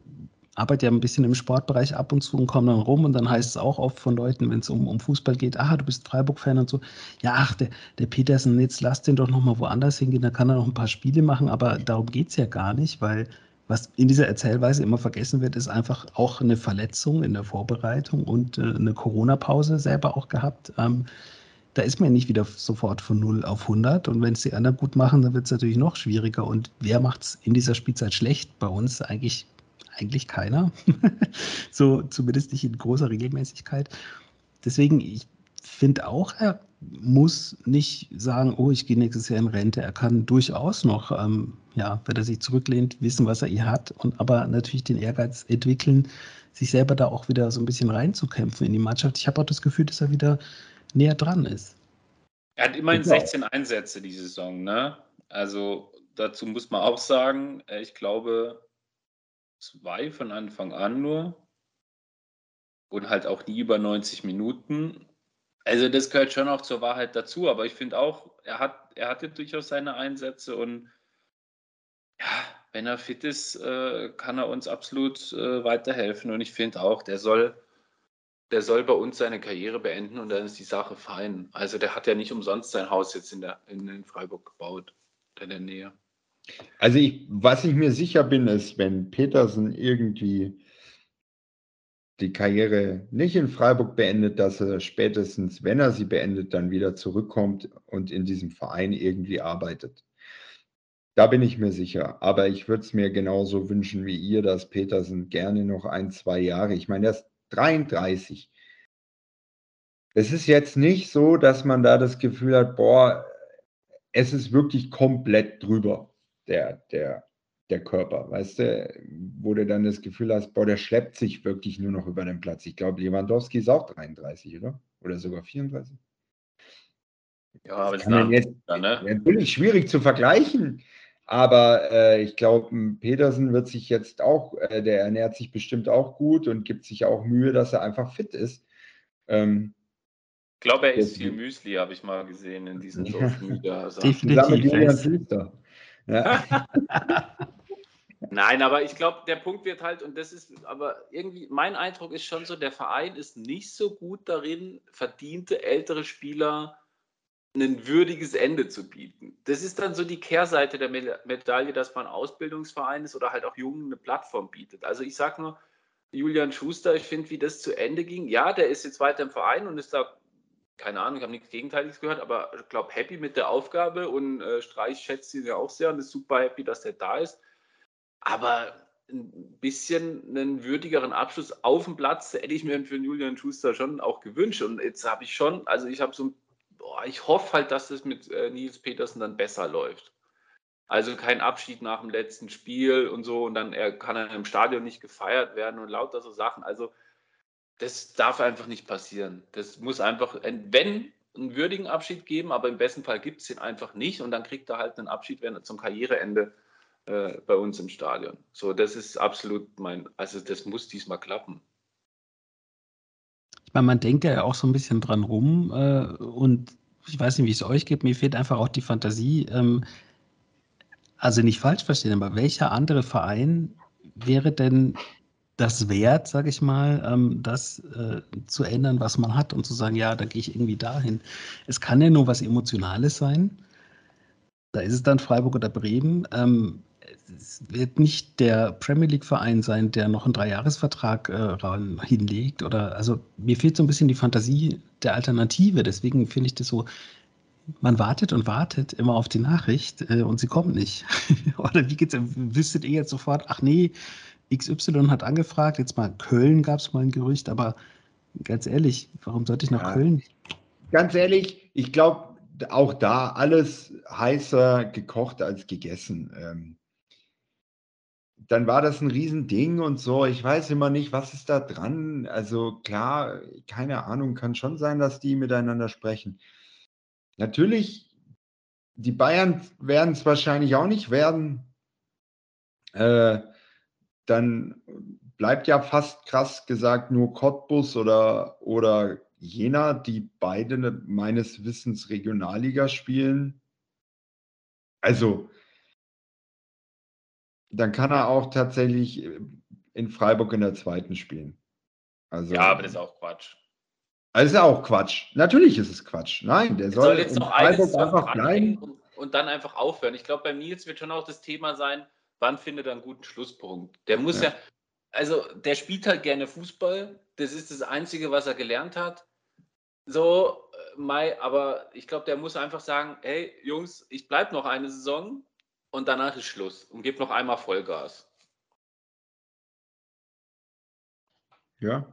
arbeite ja ein bisschen im Sportbereich ab und zu und komme dann rum und dann heißt es auch oft von Leuten, wenn es um, um Fußball geht, ah, du bist Freiburg-Fan und so. Ja, ach, der, der Petersen, jetzt lass den doch nochmal woanders hingehen, da kann er noch ein paar Spiele machen, aber darum geht es ja gar nicht, weil was in dieser Erzählweise immer vergessen wird, ist einfach auch eine Verletzung in der Vorbereitung und äh, eine Corona-Pause selber auch gehabt. Ähm, da ist man nicht wieder sofort von 0 auf 100. Und wenn es die anderen gut machen, dann wird es natürlich noch schwieriger. Und wer macht es in dieser Spielzeit schlecht? Bei uns eigentlich, eigentlich keiner. so zumindest nicht in großer Regelmäßigkeit. Deswegen, ich finde auch, er muss nicht sagen, oh, ich gehe nächstes Jahr in Rente. Er kann durchaus noch, ähm, ja, wenn er sich zurücklehnt, wissen, was er hier hat und aber natürlich den Ehrgeiz entwickeln, sich selber da auch wieder so ein bisschen reinzukämpfen in die Mannschaft. Ich habe auch das Gefühl, dass er wieder näher dran ist. Er hat immerhin genau. 16 Einsätze die Saison, ne? Also dazu muss man auch sagen, äh, ich glaube, zwei von Anfang an nur und halt auch nie über 90 Minuten. Also das gehört schon auch zur Wahrheit dazu, aber ich finde auch, er hat, er hatte durchaus seine Einsätze und ja, wenn er fit ist, äh, kann er uns absolut äh, weiterhelfen. Und ich finde auch, der soll, der soll bei uns seine Karriere beenden und dann ist die Sache fein. Also der hat ja nicht umsonst sein Haus jetzt in, der, in, in Freiburg gebaut, in der Nähe. Also ich, was ich mir sicher bin, ist, wenn Petersen irgendwie die Karriere nicht in Freiburg beendet, dass er spätestens, wenn er sie beendet, dann wieder zurückkommt und in diesem Verein irgendwie arbeitet. Da bin ich mir sicher. Aber ich würde es mir genauso wünschen wie ihr, dass Petersen gerne noch ein, zwei Jahre, ich meine, er ist 33. Es ist jetzt nicht so, dass man da das Gefühl hat, boah, es ist wirklich komplett drüber, der, der der Körper, weißt du, wo du dann das Gefühl hast, boah, der schleppt sich wirklich nur noch über den Platz. Ich glaube, Lewandowski ist auch 33, oder? Oder sogar 34. Ja, aber das ist jetzt, ne? natürlich schwierig zu vergleichen. Aber äh, ich glaube, Petersen wird sich jetzt auch, äh, der ernährt sich bestimmt auch gut und gibt sich auch Mühe, dass er einfach fit ist. Ähm, ich glaube, er isst viel Müsli, habe ich mal gesehen in diesen Social Media. Definitiv. Ja. Nein, aber ich glaube, der Punkt wird halt, und das ist, aber irgendwie, mein Eindruck ist schon so, der Verein ist nicht so gut darin, verdiente ältere Spieler ein würdiges Ende zu bieten. Das ist dann so die Kehrseite der Medaille, dass man Ausbildungsverein ist oder halt auch Jungen eine Plattform bietet. Also ich sage nur, Julian Schuster, ich finde, wie das zu Ende ging, ja, der ist jetzt weiter im Verein und ist da, keine Ahnung, ich habe nichts Gegenteiliges gehört, aber ich glaube, happy mit der Aufgabe und äh, Streich schätzt ihn ja auch sehr und ist super happy, dass der da ist. Aber ein bisschen einen würdigeren Abschluss auf dem Platz hätte ich mir für Julian Schuster schon auch gewünscht. Und jetzt habe ich schon, also ich habe so, boah, ich hoffe halt, dass es mit äh, Nils Petersen dann besser läuft. Also kein Abschied nach dem letzten Spiel und so und dann er, kann er im Stadion nicht gefeiert werden und lauter so Sachen. Also das darf einfach nicht passieren. Das muss einfach, wenn einen würdigen Abschied geben, aber im besten Fall gibt es den einfach nicht und dann kriegt er halt einen Abschied, wenn er zum Karriereende äh, bei uns im Stadion. So, das ist absolut mein, also das muss diesmal klappen. Ich meine, man denkt ja auch so ein bisschen dran rum äh, und ich weiß nicht, wie es euch geht, mir fehlt einfach auch die Fantasie. Ähm, also nicht falsch verstehen, aber welcher andere Verein wäre denn das wert, sage ich mal, ähm, das äh, zu ändern, was man hat und zu sagen, ja, da gehe ich irgendwie dahin. Es kann ja nur was Emotionales sein. Da ist es dann Freiburg oder Bremen. Ähm, es wird nicht der Premier League-Verein sein, der noch einen Dreijahresvertrag äh, hinlegt. Oder also mir fehlt so ein bisschen die Fantasie der Alternative. Deswegen finde ich das so, man wartet und wartet immer auf die Nachricht äh, und sie kommt nicht. oder wie geht's? Wüsstet ihr jetzt sofort, ach nee, XY hat angefragt, jetzt mal Köln gab es mal ein Gerücht, aber ganz ehrlich, warum sollte ich nach ja. Köln? Ganz ehrlich, ich glaube, auch da alles heißer gekocht als gegessen. Ähm, dann war das ein Riesending und so. Ich weiß immer nicht, was ist da dran. Also klar, keine Ahnung, kann schon sein, dass die miteinander sprechen. Natürlich, die Bayern werden es wahrscheinlich auch nicht werden. Äh, dann bleibt ja fast krass gesagt nur Cottbus oder, oder Jena, die beide meines Wissens Regionalliga spielen. Also, dann kann er auch tatsächlich in Freiburg in der zweiten spielen. Also, ja, aber das ist auch Quatsch. Also ist auch Quatsch. Natürlich ist es Quatsch. Nein, der soll, soll, jetzt noch Freiburg einfach bleiben. Und, und, dann einfach aufhören. Ich glaube, bei Nils wird schon auch das Thema sein, wann findet er einen guten Schlusspunkt? Der muss ja. ja, also der spielt halt gerne Fußball. Das ist das Einzige, was er gelernt hat. So, äh, Mai, aber ich glaube, der muss einfach sagen, hey Jungs, ich bleibe noch eine Saison und danach ist Schluss und gebe noch einmal Vollgas. Ja.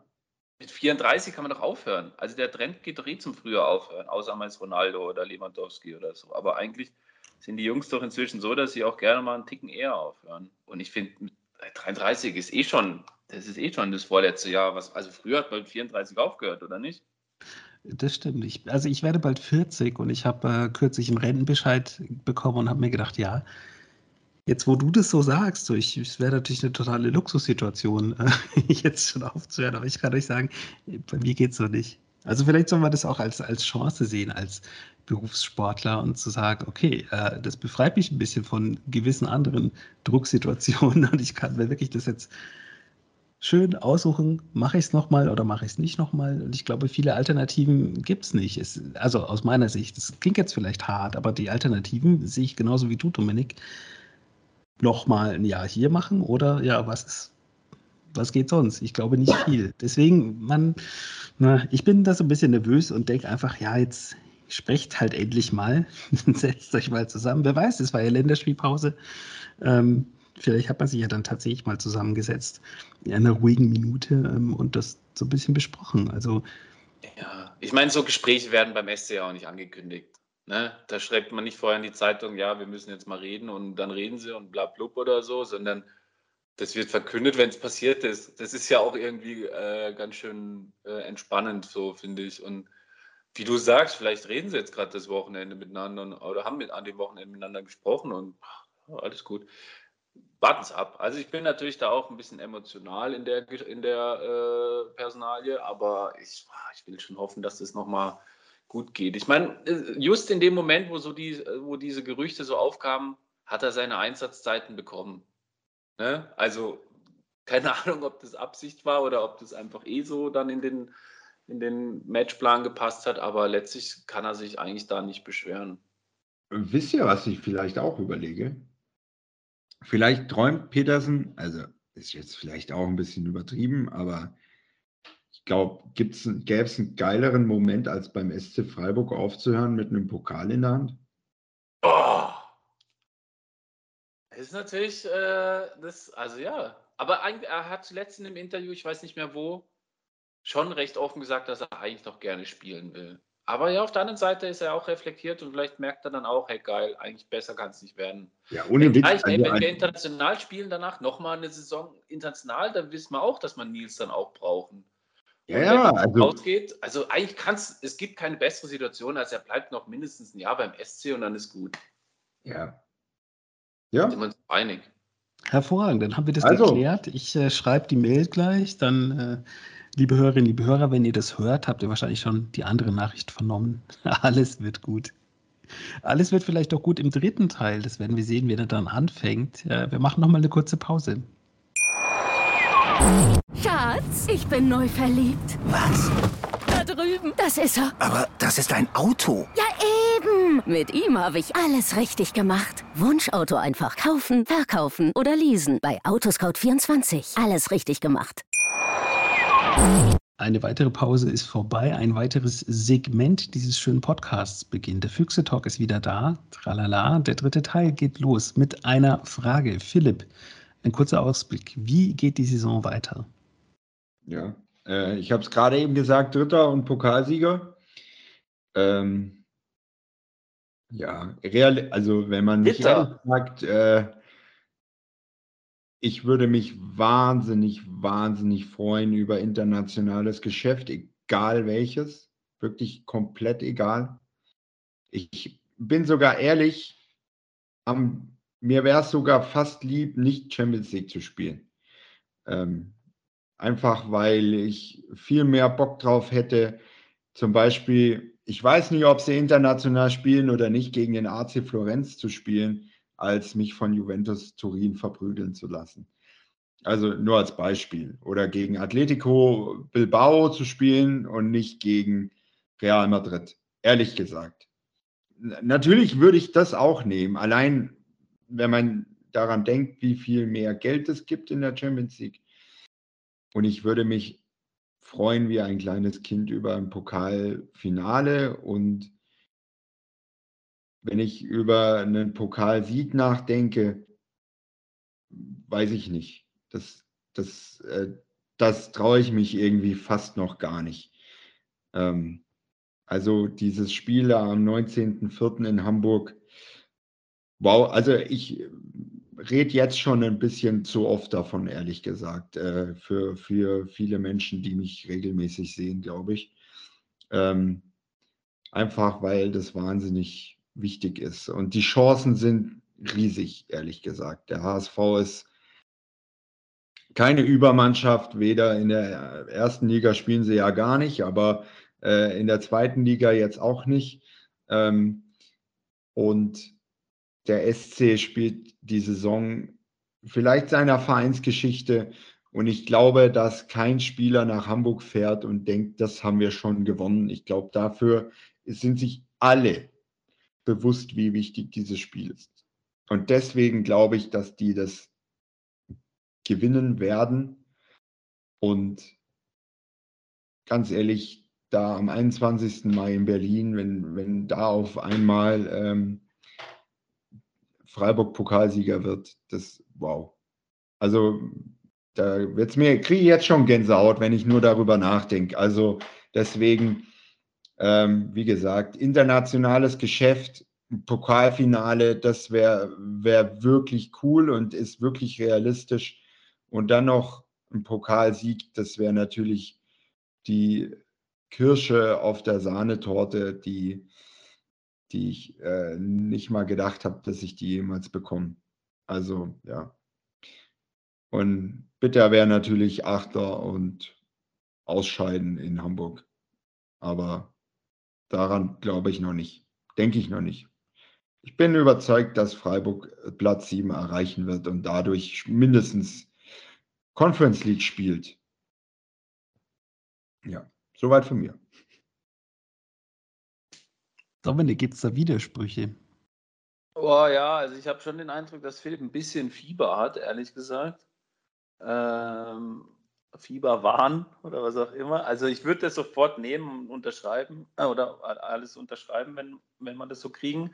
Mit 34 kann man doch aufhören. Also der Trend geht doch eh zum Früher aufhören, außer mal Ronaldo oder Lewandowski oder so. Aber eigentlich sind die Jungs doch inzwischen so, dass sie auch gerne mal einen Ticken eher aufhören. Und ich finde, 33 ist eh schon, das ist eh schon das vorletzte Jahr. Was, also früher hat man 34 aufgehört, oder nicht? Das stimmt. Ich, also ich werde bald 40 und ich habe äh, kürzlich einen Rentenbescheid bekommen und habe mir gedacht, ja, jetzt wo du das so sagst, so ich, es wäre natürlich eine totale Luxussituation, äh, jetzt schon aufzuhören, aber ich kann euch sagen, bei mir geht es so nicht. Also vielleicht soll man das auch als, als Chance sehen, als Berufssportler und zu sagen, okay, äh, das befreit mich ein bisschen von gewissen anderen Drucksituationen und ich kann mir wirklich das jetzt schön aussuchen, mache ich es nochmal oder mache ich es nicht nochmal. Und ich glaube, viele Alternativen gibt es nicht. Also aus meiner Sicht, das klingt jetzt vielleicht hart, aber die Alternativen sehe ich genauso wie du, Dominik. Nochmal ein Jahr hier machen oder ja, was ist, was geht sonst? Ich glaube nicht viel. Deswegen, man, na, ich bin da so ein bisschen nervös und denke einfach, ja, jetzt sprecht halt endlich mal, setzt euch mal zusammen. Wer weiß, es war ja Länderspielpause. Ähm, vielleicht hat man sich ja dann tatsächlich mal zusammengesetzt in einer ruhigen Minute ähm, und das so ein bisschen besprochen. Also ja, ich meine, so Gespräche werden beim SC ja auch nicht angekündigt. Ne? Da schreibt man nicht vorher in die Zeitung, ja, wir müssen jetzt mal reden und dann reden sie und bla blub oder so, sondern das wird verkündet, wenn es passiert ist. Das ist ja auch irgendwie äh, ganz schön äh, entspannend, so finde ich. Und wie du sagst, vielleicht reden sie jetzt gerade das Wochenende miteinander oder haben mit an dem Wochenende miteinander gesprochen und alles gut warten es ab. Also ich bin natürlich da auch ein bisschen emotional in der, in der äh, Personalie, aber ich, ich will schon hoffen, dass das nochmal gut geht. Ich meine, äh, just in dem Moment, wo, so die, wo diese Gerüchte so aufkamen, hat er seine Einsatzzeiten bekommen. Ne? Also keine Ahnung, ob das Absicht war oder ob das einfach eh so dann in den, in den Matchplan gepasst hat, aber letztlich kann er sich eigentlich da nicht beschweren. Wisst ihr, was ich vielleicht auch überlege? Vielleicht träumt Petersen, also ist jetzt vielleicht auch ein bisschen übertrieben, aber ich glaube, gäbe es einen geileren Moment, als beim SC Freiburg aufzuhören mit einem Pokal in der Hand? Oh. Ist natürlich, äh, das, also ja. Aber er hat zuletzt in einem Interview, ich weiß nicht mehr wo, schon recht offen gesagt, dass er eigentlich noch gerne spielen will. Aber ja, auf der anderen Seite ist er auch reflektiert und vielleicht merkt er dann auch, hey geil, eigentlich besser kann es nicht werden. Ja, ohne Witz. Gleich, ey, wenn wir international spielen danach, nochmal eine Saison international, dann wissen wir auch, dass man Nils dann auch brauchen. Ja, ja also, ausgeht, also eigentlich kann es, es gibt keine bessere Situation, als er bleibt noch mindestens ein Jahr beim SC und dann ist gut. Ja. Ja. Sind wir uns einig. Hervorragend, dann haben wir das also. geklärt. Ich äh, schreibe die Mail gleich, dann äh, Liebe Hörerinnen, liebe Hörer, wenn ihr das hört, habt ihr wahrscheinlich schon die andere Nachricht vernommen. Alles wird gut. Alles wird vielleicht auch gut im dritten Teil. Das werden wir sehen, wenn er dann anfängt. Wir machen noch mal eine kurze Pause. Schatz, ich bin neu verliebt. Was? Da drüben. Das ist er. Aber das ist ein Auto. Ja, eben. Mit ihm habe ich alles richtig gemacht. Wunschauto einfach kaufen, verkaufen oder leasen. Bei Autoscout24. Alles richtig gemacht. Eine weitere Pause ist vorbei. Ein weiteres Segment dieses schönen Podcasts beginnt. Der Füchse-Talk ist wieder da. Tralala. Der dritte Teil geht los mit einer Frage. Philipp, ein kurzer Ausblick. Wie geht die Saison weiter? Ja, äh, ich habe es gerade eben gesagt, Dritter und Pokalsieger. Ähm, ja, real, also wenn man nicht sagt, äh, ich würde mich wahnsinnig, wahnsinnig freuen über internationales Geschäft, egal welches, wirklich komplett egal. Ich bin sogar ehrlich, am, mir wäre es sogar fast lieb, nicht Champions League zu spielen. Ähm, einfach weil ich viel mehr Bock drauf hätte. Zum Beispiel, ich weiß nicht, ob sie international spielen oder nicht, gegen den AC Florenz zu spielen, als mich von Juventus Turin verprügeln zu lassen. Also nur als Beispiel. Oder gegen Atletico Bilbao zu spielen und nicht gegen Real Madrid. Ehrlich gesagt. Natürlich würde ich das auch nehmen. Allein, wenn man daran denkt, wie viel mehr Geld es gibt in der Champions League. Und ich würde mich freuen wie ein kleines Kind über ein Pokalfinale. Und wenn ich über einen Pokalsieg nachdenke, weiß ich nicht. Das, das, äh, das traue ich mich irgendwie fast noch gar nicht. Ähm, also dieses Spiel am 19.04. in Hamburg, wow, also ich rede jetzt schon ein bisschen zu oft davon, ehrlich gesagt, äh, für, für viele Menschen, die mich regelmäßig sehen, glaube ich. Ähm, einfach weil das wahnsinnig wichtig ist. Und die Chancen sind riesig, ehrlich gesagt. Der HSV ist keine Übermannschaft, weder in der ersten Liga spielen sie ja gar nicht, aber äh, in der zweiten Liga jetzt auch nicht. Ähm, und der SC spielt die Saison vielleicht seiner Vereinsgeschichte. Und ich glaube, dass kein Spieler nach Hamburg fährt und denkt, das haben wir schon gewonnen. Ich glaube, dafür sind sich alle bewusst, wie wichtig dieses Spiel ist. Und deswegen glaube ich, dass die das gewinnen werden. Und ganz ehrlich, da am 21. Mai in Berlin, wenn, wenn da auf einmal ähm, Freiburg Pokalsieger wird, das wow. Also da wird's mir, kriege ich jetzt schon Gänsehaut, wenn ich nur darüber nachdenke. Also deswegen, ähm, wie gesagt, internationales Geschäft, Pokalfinale, das wäre wär wirklich cool und ist wirklich realistisch. Und dann noch ein Pokalsieg, das wäre natürlich die Kirsche auf der Sahnetorte, die, die ich äh, nicht mal gedacht habe, dass ich die jemals bekomme. Also ja. Und bitter wäre natürlich Achter und Ausscheiden in Hamburg. Aber daran glaube ich noch nicht. Denke ich noch nicht. Ich bin überzeugt, dass Freiburg Platz 7 erreichen wird und dadurch mindestens Conference League spielt. Ja, soweit von mir. Dominik, gibt es da Widersprüche? Oh ja, also ich habe schon den Eindruck, dass Philipp ein bisschen Fieber hat, ehrlich gesagt. Ähm, Fieberwahn oder was auch immer. Also ich würde das sofort nehmen und unterschreiben äh, oder alles unterschreiben, wenn, wenn man das so kriegen.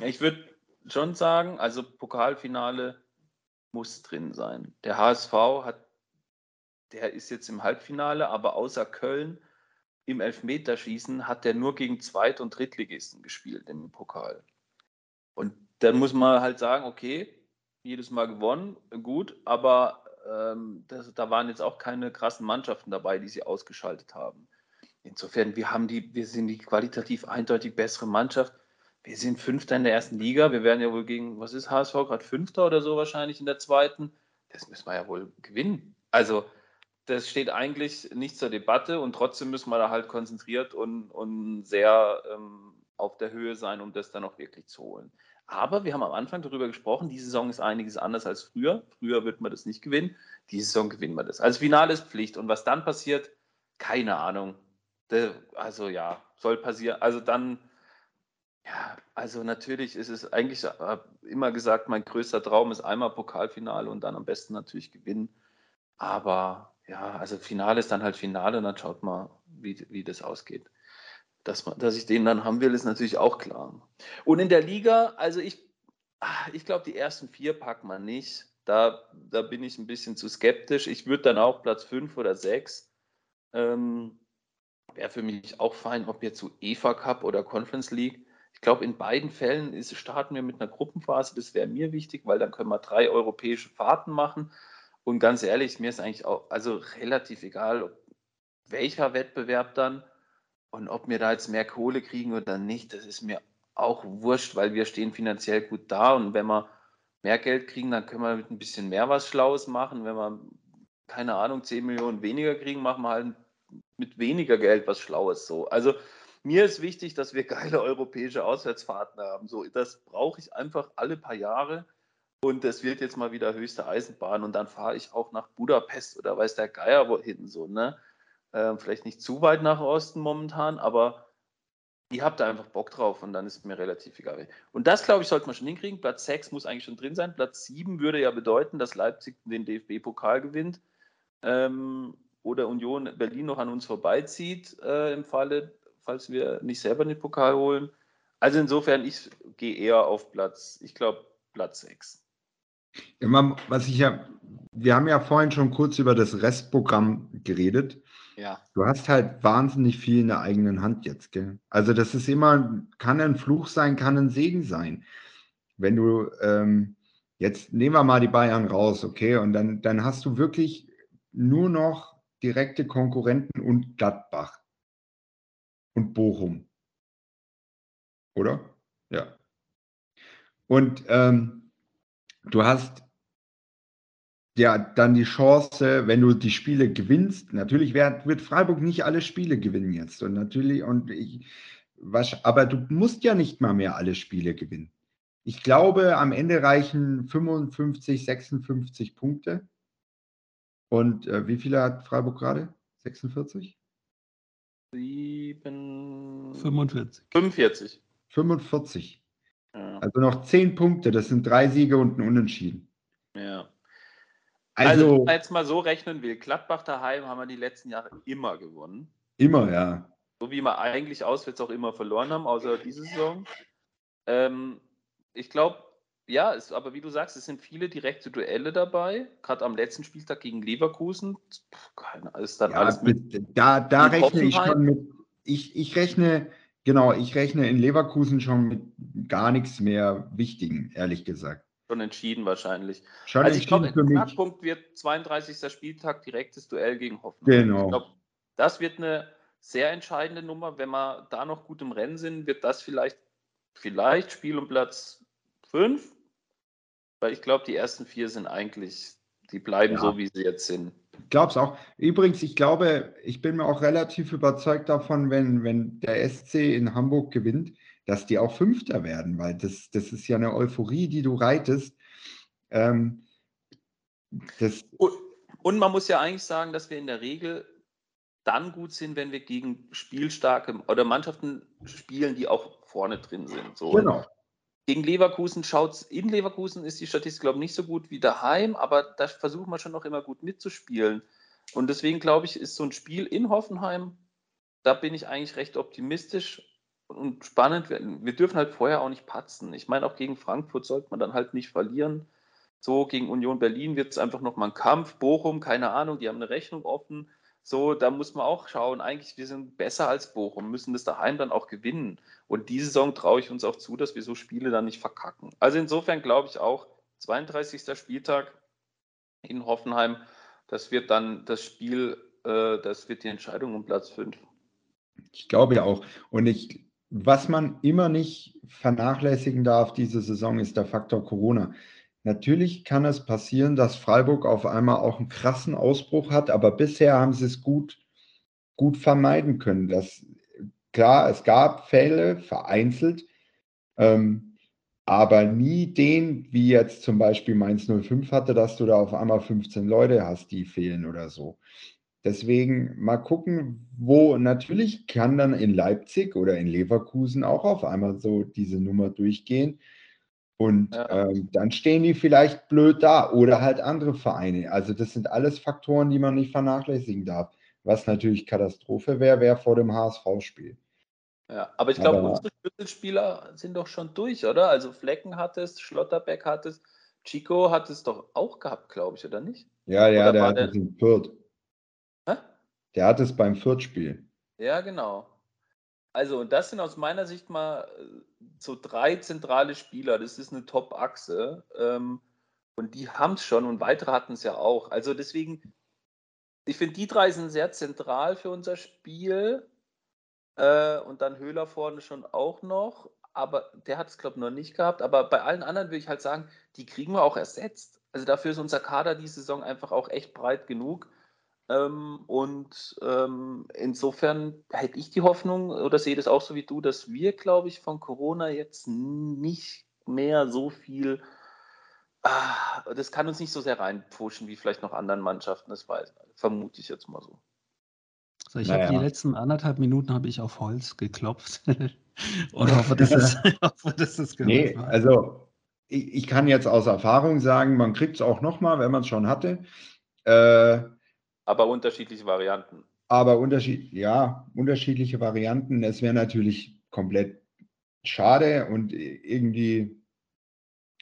Ich würde schon sagen, also Pokalfinale muss drin sein. Der HSV hat, der ist jetzt im Halbfinale, aber außer Köln im Elfmeterschießen hat der nur gegen Zweit- und Drittligisten gespielt im Pokal. Und dann muss man halt sagen, okay, jedes Mal gewonnen, gut, aber ähm, das, da waren jetzt auch keine krassen Mannschaften dabei, die sie ausgeschaltet haben. Insofern, wir haben die, wir sind die qualitativ eindeutig bessere Mannschaft. Wir sind Fünfter in der ersten Liga. Wir werden ja wohl gegen, was ist HSV, gerade Fünfter oder so wahrscheinlich in der zweiten. Das müssen wir ja wohl gewinnen. Also, das steht eigentlich nicht zur Debatte und trotzdem müssen wir da halt konzentriert und, und sehr ähm, auf der Höhe sein, um das dann auch wirklich zu holen. Aber wir haben am Anfang darüber gesprochen, die Saison ist einiges anders als früher. Früher wird man das nicht gewinnen. Diese Saison gewinnen wir das. Also Finale ist Pflicht. Und was dann passiert, keine Ahnung. Also ja, soll passieren. Also dann, ja, also natürlich ist es eigentlich äh, immer gesagt, mein größter Traum ist einmal Pokalfinale und dann am besten natürlich gewinnen. Aber ja, also Finale ist dann halt Finale und dann schaut mal, wie, wie das ausgeht. Dass, man, dass ich den dann haben will, ist natürlich auch klar. Und in der Liga, also ich, ah, ich glaube, die ersten vier packt man nicht. Da, da bin ich ein bisschen zu skeptisch. Ich würde dann auch Platz fünf oder sechs. Ähm, Wäre für mich auch fein, ob jetzt zu EFA Cup oder Conference League. Ich glaube, in beiden Fällen ist, starten wir mit einer Gruppenphase. Das wäre mir wichtig, weil dann können wir drei europäische Fahrten machen. Und ganz ehrlich, mir ist eigentlich auch also relativ egal, welcher Wettbewerb dann und ob wir da jetzt mehr Kohle kriegen oder nicht. Das ist mir auch wurscht, weil wir stehen finanziell gut da und wenn wir mehr Geld kriegen, dann können wir mit ein bisschen mehr was Schlaues machen. Wenn wir, keine Ahnung, 10 Millionen weniger kriegen, machen wir halt mit weniger Geld was Schlaues so. Also mir ist wichtig, dass wir geile europäische Auswärtsfahrten haben. So, das brauche ich einfach alle paar Jahre. Und es wird jetzt mal wieder höchste Eisenbahn und dann fahre ich auch nach Budapest oder weiß der Geier wohin so, ne? Ähm, vielleicht nicht zu weit nach Osten momentan, aber ihr habt da einfach Bock drauf und dann ist mir relativ egal. Und das, glaube ich, sollte man schon hinkriegen. Platz 6 muss eigentlich schon drin sein. Platz 7 würde ja bedeuten, dass Leipzig den DFB-Pokal gewinnt ähm, oder Union Berlin noch an uns vorbeizieht äh, im Falle, falls wir nicht selber den Pokal holen. Also insofern, ich gehe eher auf Platz, ich glaube, Platz 6. Immer, was ich ja, wir haben ja vorhin schon kurz über das Restprogramm geredet. Ja. Du hast halt wahnsinnig viel in der eigenen Hand jetzt, gell? Also das ist immer, kann ein Fluch sein, kann ein Segen sein. Wenn du, ähm, jetzt nehmen wir mal die Bayern raus, okay, und dann, dann hast du wirklich nur noch direkte Konkurrenten und Gladbach und Bochum. Oder? Ja. Und ähm, du hast ja dann die Chance, wenn du die Spiele gewinnst. Natürlich wird, wird Freiburg nicht alle Spiele gewinnen jetzt. Und natürlich, und ich, was, aber du musst ja nicht mal mehr alle Spiele gewinnen. Ich glaube, am Ende reichen 55, 56 Punkte. Und äh, wie viele hat Freiburg gerade? 46? 7, 45. 45. 45. Ja. Also noch 10 Punkte. Das sind drei Siege und ein Unentschieden. ja. Also, Also, wenn man jetzt mal so rechnen will, Gladbach daheim haben wir die letzten Jahre immer gewonnen. immer, ja. So wie wir eigentlich auswärts auch immer verloren haben, außer diese Saison. Ähm, ich glaube, ja, es, aber wie du sagst, es sind viele direkte Duelle dabei. Gerade am letzten Spieltag gegen Leverkusen. Keine, ist dann Ja, alles mit. da, da mit rechne ich Hoffenheim? schon mit. Ich, ich rechne, genau, ich rechne in Leverkusen schon mit gar nichts mehr Wichtigen, ehrlich gesagt. Schon entschieden wahrscheinlich. Schon Also ich glaube, der. Knackpunkt wird 32. Spieltag direktes Duell gegen Hoffenheim. Genau. Ich glaube, das wird eine sehr entscheidende Nummer. Wenn wir da noch gut im Rennen sind, wird das vielleicht, vielleicht Spiel um Platz 5. Weil ich glaube, die ersten vier sind eigentlich, die bleiben Ja. so, wie sie jetzt sind. Ich glaube es auch. Übrigens, ich glaube, ich bin mir auch relativ überzeugt davon, wenn, wenn der SC in Hamburg gewinnt, dass die auch Fünfter werden, weil das, das ist ja eine Euphorie, die du reitest. Ähm, das, Und, und man muss ja eigentlich sagen, dass wir in der Regel dann gut sind, wenn wir gegen spielstarke oder Mannschaften spielen, die auch vorne drin sind. So. genau. Gegen Leverkusen schaut in Leverkusen ist die Statistik, glaube ich, nicht so gut wie daheim, aber da versuchen wir schon noch immer gut mitzuspielen. Und deswegen glaube ich, ist so ein Spiel in Hoffenheim, da bin ich eigentlich recht optimistisch und spannend. Wir, wir dürfen halt vorher auch nicht patzen. Ich meine, auch gegen Frankfurt sollte man dann halt nicht verlieren. So, gegen Union Berlin wird es einfach nochmal ein Kampf. Bochum, keine Ahnung, die haben eine Rechnung offen. So, da muss man auch schauen, eigentlich, wir sind besser als Bochum, müssen das daheim dann auch gewinnen. Und diese Saison traue ich uns auch zu, dass wir so Spiele dann nicht verkacken. Also insofern glaube ich auch, 32. Spieltag in Hoffenheim, das wird dann das Spiel, äh, das wird die Entscheidung um Platz 5. Ich glaube ja auch. Und ich, was man immer nicht vernachlässigen darf, diese Saison, ist der Faktor Corona. natürlich kann es passieren, dass Freiburg auf einmal auch einen krassen Ausbruch hat, aber bisher haben sie es gut, gut vermeiden können. Das, klar, es gab Fälle, vereinzelt, ähm, aber nie den, wie jetzt zum Beispiel Mainz 05 hatte, dass du da auf einmal 15 Leute hast, die fehlen oder so. Deswegen mal gucken, wo natürlich kann dann in Leipzig oder in Leverkusen auch auf einmal so diese Nummer durchgehen. Und Ja. ähm, dann stehen die vielleicht blöd da oder halt andere Vereine. Also das sind alles Faktoren, die man nicht vernachlässigen darf. Was natürlich Katastrophe wäre, wäre vor dem HSV-Spiel. Ja, aber ich glaube, unsere Schlüsselspieler sind doch schon durch, oder? Also Flecken hat es, Schlotterbeck hat es, Chico hat es doch auch gehabt, glaube ich, oder nicht? Ja, ja, Oder der hat es im Fürth. Der hat es beim Fürth-Spiel. Ja, genau. Also, und das sind aus meiner Sicht mal äh, so drei zentrale Spieler. Das ist eine Top-Achse. Ähm, und die haben es schon und weitere hatten es ja auch. Also deswegen, ich finde, die drei sind sehr zentral für unser Spiel. Äh, und dann Höhler vorne schon auch noch. Aber der hat es, glaube ich, noch nicht gehabt. Aber bei allen anderen würde ich halt sagen, die kriegen wir auch ersetzt. Also dafür ist unser Kader die Saison einfach auch echt breit genug. Ähm, und ähm, insofern hätte ich die Hoffnung oder sehe das auch so wie du, dass wir, glaube ich, von Corona jetzt nicht mehr so viel, ah, das kann uns nicht so sehr reinpfuschen wie vielleicht noch anderen Mannschaften, das weiß, vermute ich jetzt mal so. So, ich Naja. habe die letzten anderthalb Minuten habe ich auf Holz geklopft und hoffe, dass es, hoffe, dass es Nee, war. also ich, ich kann jetzt aus Erfahrung sagen, man kriegt es auch nochmal, wenn man es schon hatte. Äh, Aber unterschiedliche Varianten. aber unterschied, ja, unterschiedliche Varianten. Es wäre natürlich komplett schade und irgendwie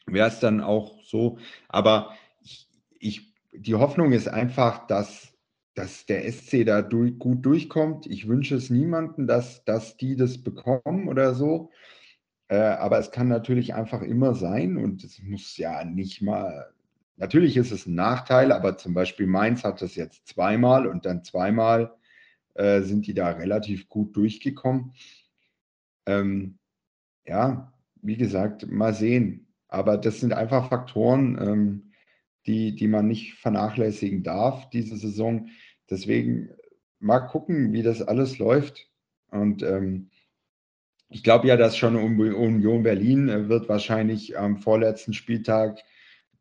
wäre es dann auch so. Aber ich, ich, die Hoffnung ist einfach, dass, dass der SC da durch, gut durchkommt. Ich wünsche es niemandem, dass, dass die das bekommen oder so. Äh, aber es kann natürlich einfach immer sein und es muss ja nicht mal. Natürlich ist es ein Nachteil, aber zum Beispiel Mainz hat das jetzt zweimal und dann zweimal äh, sind die da relativ gut durchgekommen. Ähm, ja, wie gesagt, mal sehen. Aber das sind einfach Faktoren, ähm, die, die man nicht vernachlässigen darf diese Saison. Deswegen mal gucken, wie das alles läuft. Und ähm, ich glaube ja, dass schon Un- Union Berlin äh, wird wahrscheinlich am vorletzten Spieltag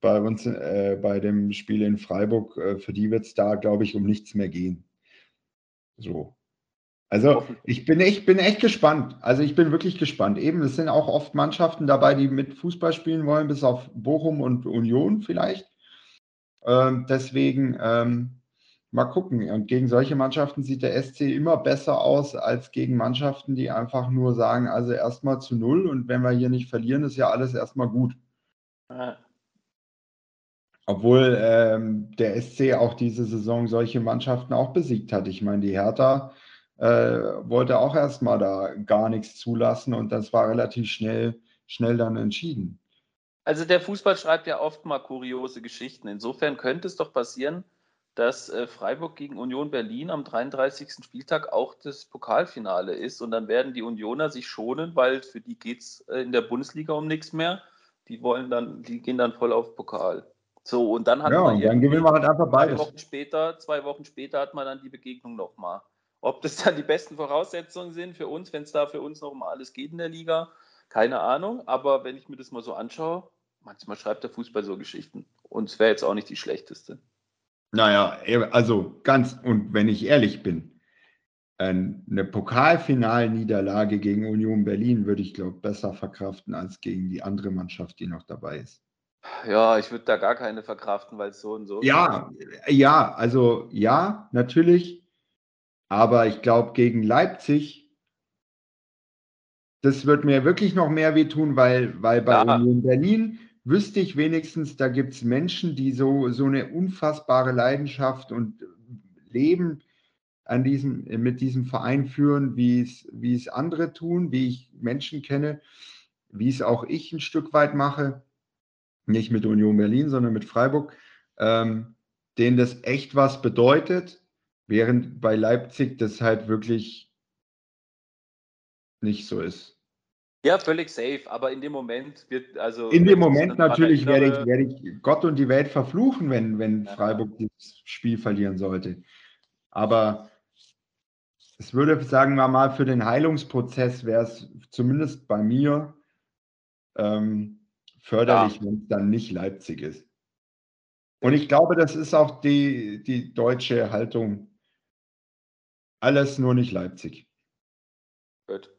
bei uns, äh, bei dem Spiel in Freiburg, äh, für die wird es da, glaube ich, um nichts mehr gehen. So. Also ich bin echt, bin echt gespannt. Also ich bin wirklich gespannt. Eben, es sind auch oft Mannschaften dabei, die mit Fußball spielen wollen, bis auf Bochum und Union vielleicht. Ähm, deswegen ähm, mal gucken. Und gegen solche Mannschaften sieht der SC immer besser aus als gegen Mannschaften, die einfach nur sagen, also erstmal zu null und wenn wir hier nicht verlieren, ist ja alles erstmal gut. Ja. Obwohl ähm, der SC auch diese Saison solche Mannschaften auch besiegt hat. Ich meine, die Hertha äh, wollte auch erstmal da gar nichts zulassen und das war relativ schnell, schnell dann entschieden. Also der Fußball schreibt ja oft mal kuriose Geschichten. Insofern könnte es doch passieren, dass äh, Freiburg gegen Union Berlin am 33. Spieltag auch das Pokalfinale ist und dann werden die Unioner sich schonen, weil für die geht es äh, in der Bundesliga um nichts mehr. Die wollen dann, die gehen dann voll auf Pokal. So, und dann hat Ja, man dann gewinnen wir halt einfach zwei beides. Wochen später, zwei Wochen später hat man dann die Begegnung nochmal. Ob das dann die besten Voraussetzungen sind für uns, wenn es da für uns noch um alles geht in der Liga, keine Ahnung. Aber wenn ich mir das mal so anschaue, manchmal schreibt der Fußball so Geschichten. Und es wäre jetzt auch nicht die schlechteste. Naja, also ganz, und wenn ich ehrlich bin, eine Pokalfinalniederlage gegen Union Berlin würde ich, glaube besser verkraften als gegen die andere Mannschaft, die noch dabei ist. Ja, ich würde da gar keine verkraften, weil es so und so. Ja, ja, also ja, natürlich. Aber ich glaube, gegen Leipzig, das wird mir wirklich noch mehr wehtun, weil, weil bei Ja. Union Berlin wüsste ich wenigstens, da gibt es Menschen, die so, so eine unfassbare Leidenschaft und Leben an diesem, mit diesem Verein führen, wie es, wie es andere tun, wie ich Menschen kenne, wie es auch ich ein Stück weit mache. Nicht mit Union Berlin, sondern mit Freiburg. Ähm, denen das echt was bedeutet, während bei Leipzig das halt wirklich nicht so ist. Ja, völlig safe, aber in dem Moment wird, also. In dem Moment natürlich werde ich, werde ich Gott und die Welt verfluchen, wenn, wenn Ja. Freiburg dieses Spiel verlieren sollte. Aber es würde, sagen wir mal, für den Heilungsprozess wäre es zumindest bei mir ähm, förderlich, wenn es dann nicht Leipzig ist. Und ich glaube, das ist auch die, die deutsche Haltung. Alles nur nicht Leipzig. Gut.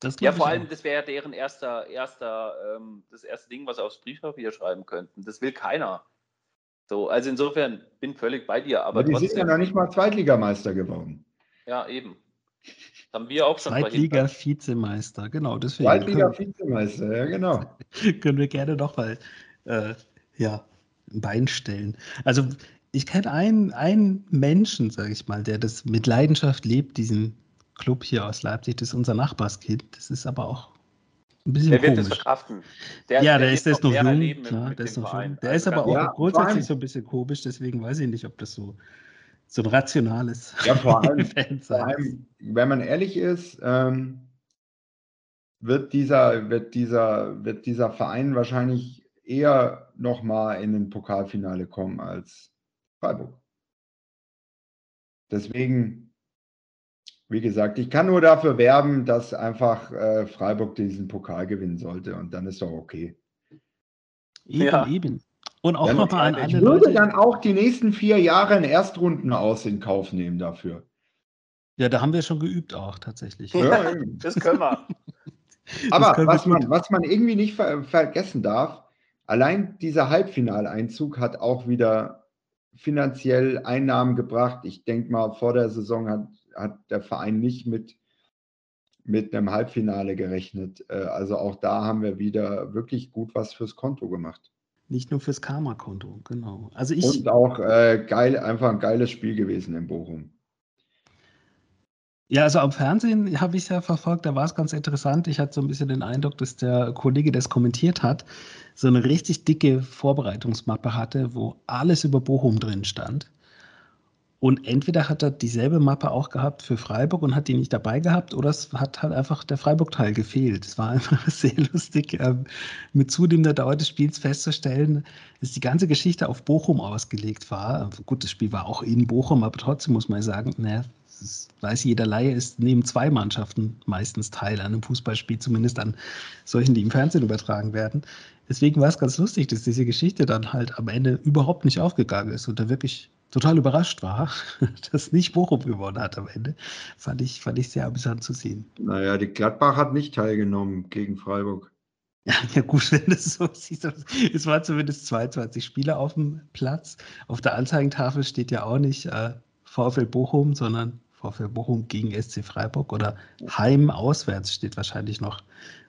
Das Ja, vor allem, das wäre ja deren erster, erster, ähm, das erste Ding, was sie aufs Briefpapier schreiben könnten. Das will keiner. So, also insofern bin völlig bei dir, aber Aber die sind ja noch nicht mal Zweitligameister geworden. ja, eben. Das haben wir auch schon Zweitliga-Vizemeister, genau, Zweitliga-Vizemeister, ja genau. können, wir gerne noch mal äh, ja, ein Bein stellen. Also ich kenne einen, einen Menschen, sage ich mal, der das mit Leidenschaft lebt, diesen Club hier aus Leipzig, das ist unser Nachbarskind. Das ist aber auch ein bisschen Der wird das komisch. verkraften. ja, der, ist wird das noch jung, klar, mit der ist noch jung. Der Also ist aber auch Ja, grundsätzlich so ein bisschen komisch, deswegen weiß ich nicht, ob das so, so ein rationales Ja, vor allem, Fan vor sein ist. allem, wenn man ehrlich ist, ähm, wird, dieser, wird, dieser, wird dieser Verein wahrscheinlich eher nochmal in ein Pokalfinale kommen als Freiburg. Deswegen, wie gesagt, ich kann nur dafür werben, dass einfach äh, Freiburg diesen Pokal gewinnen sollte und dann ist doch okay. Eben, Ja. eben. Und auch nochmal an Ich alle würde Leute. dann auch die nächsten vier Jahre einen Erstrunden aus in Kauf nehmen dafür. Ja, da haben wir schon geübt auch tatsächlich. Ja. Das können wir. Aber was man, was man irgendwie nicht ver vergessen darf, allein dieser Halbfinaleinzug hat auch wieder finanziell Einnahmen gebracht. Ich denke mal, vor der Saison hat, hat der Verein nicht mit, mit einem Halbfinale gerechnet. Äh, Also auch da haben wir wieder wirklich gut was fürs Konto gemacht. Nicht nur fürs Karma-Konto, genau. Also ich, Und auch äh, geil, einfach ein geiles Spiel gewesen in Bochum. Ja, also am Fernsehen habe ich es ja verfolgt, da war es ganz interessant. Ich hatte so ein bisschen den Eindruck, dass der Kollege, der es kommentiert hat, so eine richtig dicke Vorbereitungsmappe hatte, wo alles über Bochum drin stand. Und entweder hat er dieselbe Mappe auch gehabt für Freiburg und hat die nicht dabei gehabt, oder es hat halt einfach der Freiburg-Teil gefehlt. Es war einfach sehr lustig, ähm, mit zunehmender Dauer des Spiels festzustellen, dass die ganze Geschichte auf Bochum ausgelegt war. Gut, das Spiel war auch in Bochum, aber trotzdem muss man sagen, naja, das weiß jeder Laie, ist nehmen zwei Mannschaften meistens teil an einem Fußballspiel, zumindest an solchen, die im Fernsehen übertragen werden. Deswegen war es ganz lustig, dass diese Geschichte dann halt am Ende überhaupt nicht aufgegangen ist und da wirklich total überrascht war, dass nicht Bochum gewonnen hat am Ende. Fand ich, fand ich sehr amüsant zu sehen. Naja, die Gladbach hat nicht teilgenommen gegen Freiburg. Ja, ja gut, wenn du es so siehst. Es waren zumindest 22 Spieler auf dem Platz. Auf der Anzeigentafel steht ja auch nicht äh, VfL Bochum, sondern VfL Bochum gegen SC Freiburg oder Heim auswärts steht wahrscheinlich noch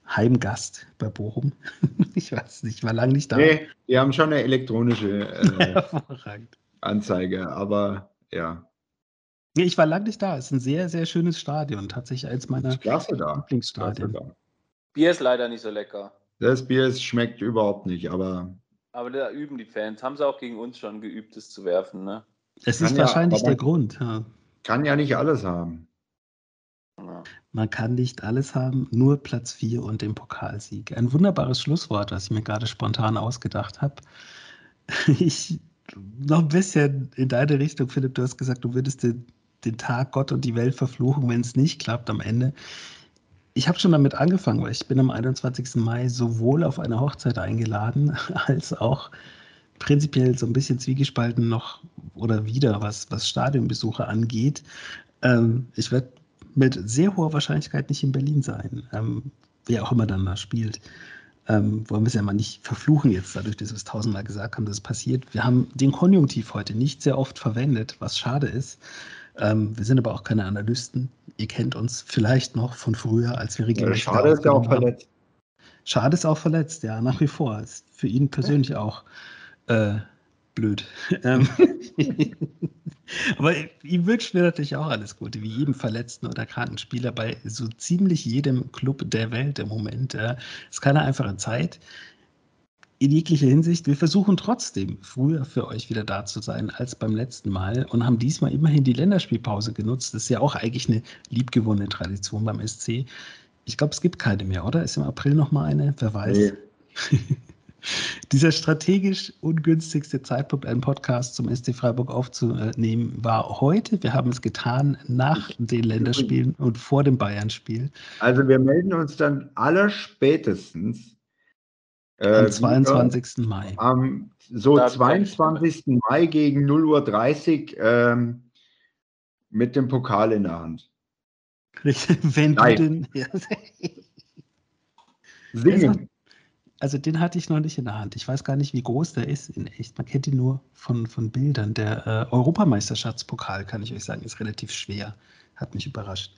Heimgast bei Bochum. Ich weiß nicht, ich war lange nicht da. Nee, die haben schon eine elektronische äh. Anzeige, aber ja, Nee, ich war lange nicht da. Es ist ein sehr, sehr schönes Stadion. Tatsächlich eins meiner ist klasse da. Klasse Lieblingsstadien. da. Bier ist leider nicht so lecker. Das Bier es schmeckt überhaupt nicht, aber Aber da üben die Fans. Haben sie auch gegen uns schon geübt, es zu werfen, ne? Es ist wahrscheinlich der Grund. Ja. kann ja nicht alles haben. Man kann nicht alles haben, nur Platz 4 und den Pokalsieg. Ein wunderbares Schlusswort, was ich mir gerade spontan ausgedacht habe. Ich noch ein bisschen in deine Richtung, Philipp. Du hast gesagt, du würdest den, den Tag Gott und die Welt verfluchen, wenn es nicht klappt am Ende. Ich habe schon damit angefangen, weil ich bin am 21. Mai sowohl auf eine Hochzeit eingeladen, als auch prinzipiell so ein bisschen zwiegespalten noch oder wieder, was, was Stadionbesuche angeht. Ähm, ich werde mit sehr hoher Wahrscheinlichkeit nicht in Berlin sein, ähm, wer auch immer dann da spielt. Ähm, wollen wir es ja mal nicht verfluchen jetzt, dadurch, dass wir es tausendmal gesagt haben, dass es passiert. Wir haben den Konjunktiv heute nicht sehr oft verwendet, was schade ist. Ähm, wir sind aber auch keine Analysten. Ihr kennt uns vielleicht noch von früher, als wir Ja, regelmäßig Schade ist ja auch aufgenommen haben. verletzt. Schade ist auch verletzt, ja, nach wie vor. Ist für ihn persönlich auch äh, blöd. Ähm, Aber ihm wünschen wir natürlich auch alles Gute, wie jedem verletzten oder kranken Spieler bei so ziemlich jedem Club der Welt im Moment. Es ist keine einfache Zeit. In jeglicher Hinsicht, wir versuchen trotzdem früher für euch wieder da zu sein als beim letzten Mal und haben diesmal immerhin die Länderspielpause genutzt. Das ist ja auch eigentlich eine liebgewonnene Tradition beim SC. Ich glaube, es gibt keine mehr, oder? Ist im April noch mal eine? Wer weiß. Nee. Dieser strategisch ungünstigste Zeitpunkt, einen Podcast zum SC Freiburg aufzunehmen, war heute. Wir haben es getan nach den Länderspielen und vor dem Bayern-Spiel. Also wir melden uns dann allerspätestens Am äh, 22. Mai. wieder am so Da hab ich 22. Mai gegen 0.30 Uhr ähm, mit dem Pokal in der Hand. Wenn du Nein. den. Ja. Singen. Also den hatte ich noch nicht in der Hand. Ich weiß gar nicht, wie groß der ist in echt. Man kennt ihn nur von, von Bildern. Der äh, Europameisterschaftspokal, kann ich euch sagen, ist relativ schwer. Hat mich überrascht.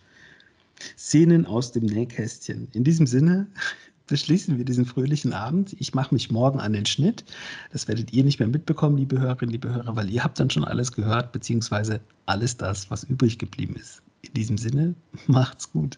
Szenen aus dem Nähkästchen. In diesem Sinne beschließen wir diesen fröhlichen Abend. Ich mache mich morgen an den Schnitt. Das werdet ihr nicht mehr mitbekommen, liebe Hörerinnen, liebe Hörer, weil ihr habt dann schon alles gehört, beziehungsweise alles das, was übrig geblieben ist. In diesem Sinne, macht's gut.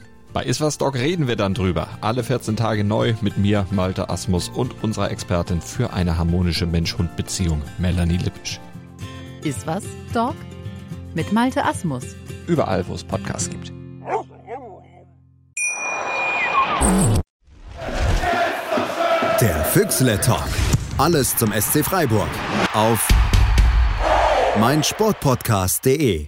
Bei Iswas Dog reden wir dann drüber. Alle 14 Tage neu mit mir, Malte Asmus und unserer Expertin für eine harmonische Mensch-Hund-Beziehung, Melanie Lippisch. Ist was, Dog? Mit Malte Asmus. Überall, wo es Podcasts gibt. Der Füchsle Talk. Alles zum SC Freiburg. Auf meinsportpodcast.de.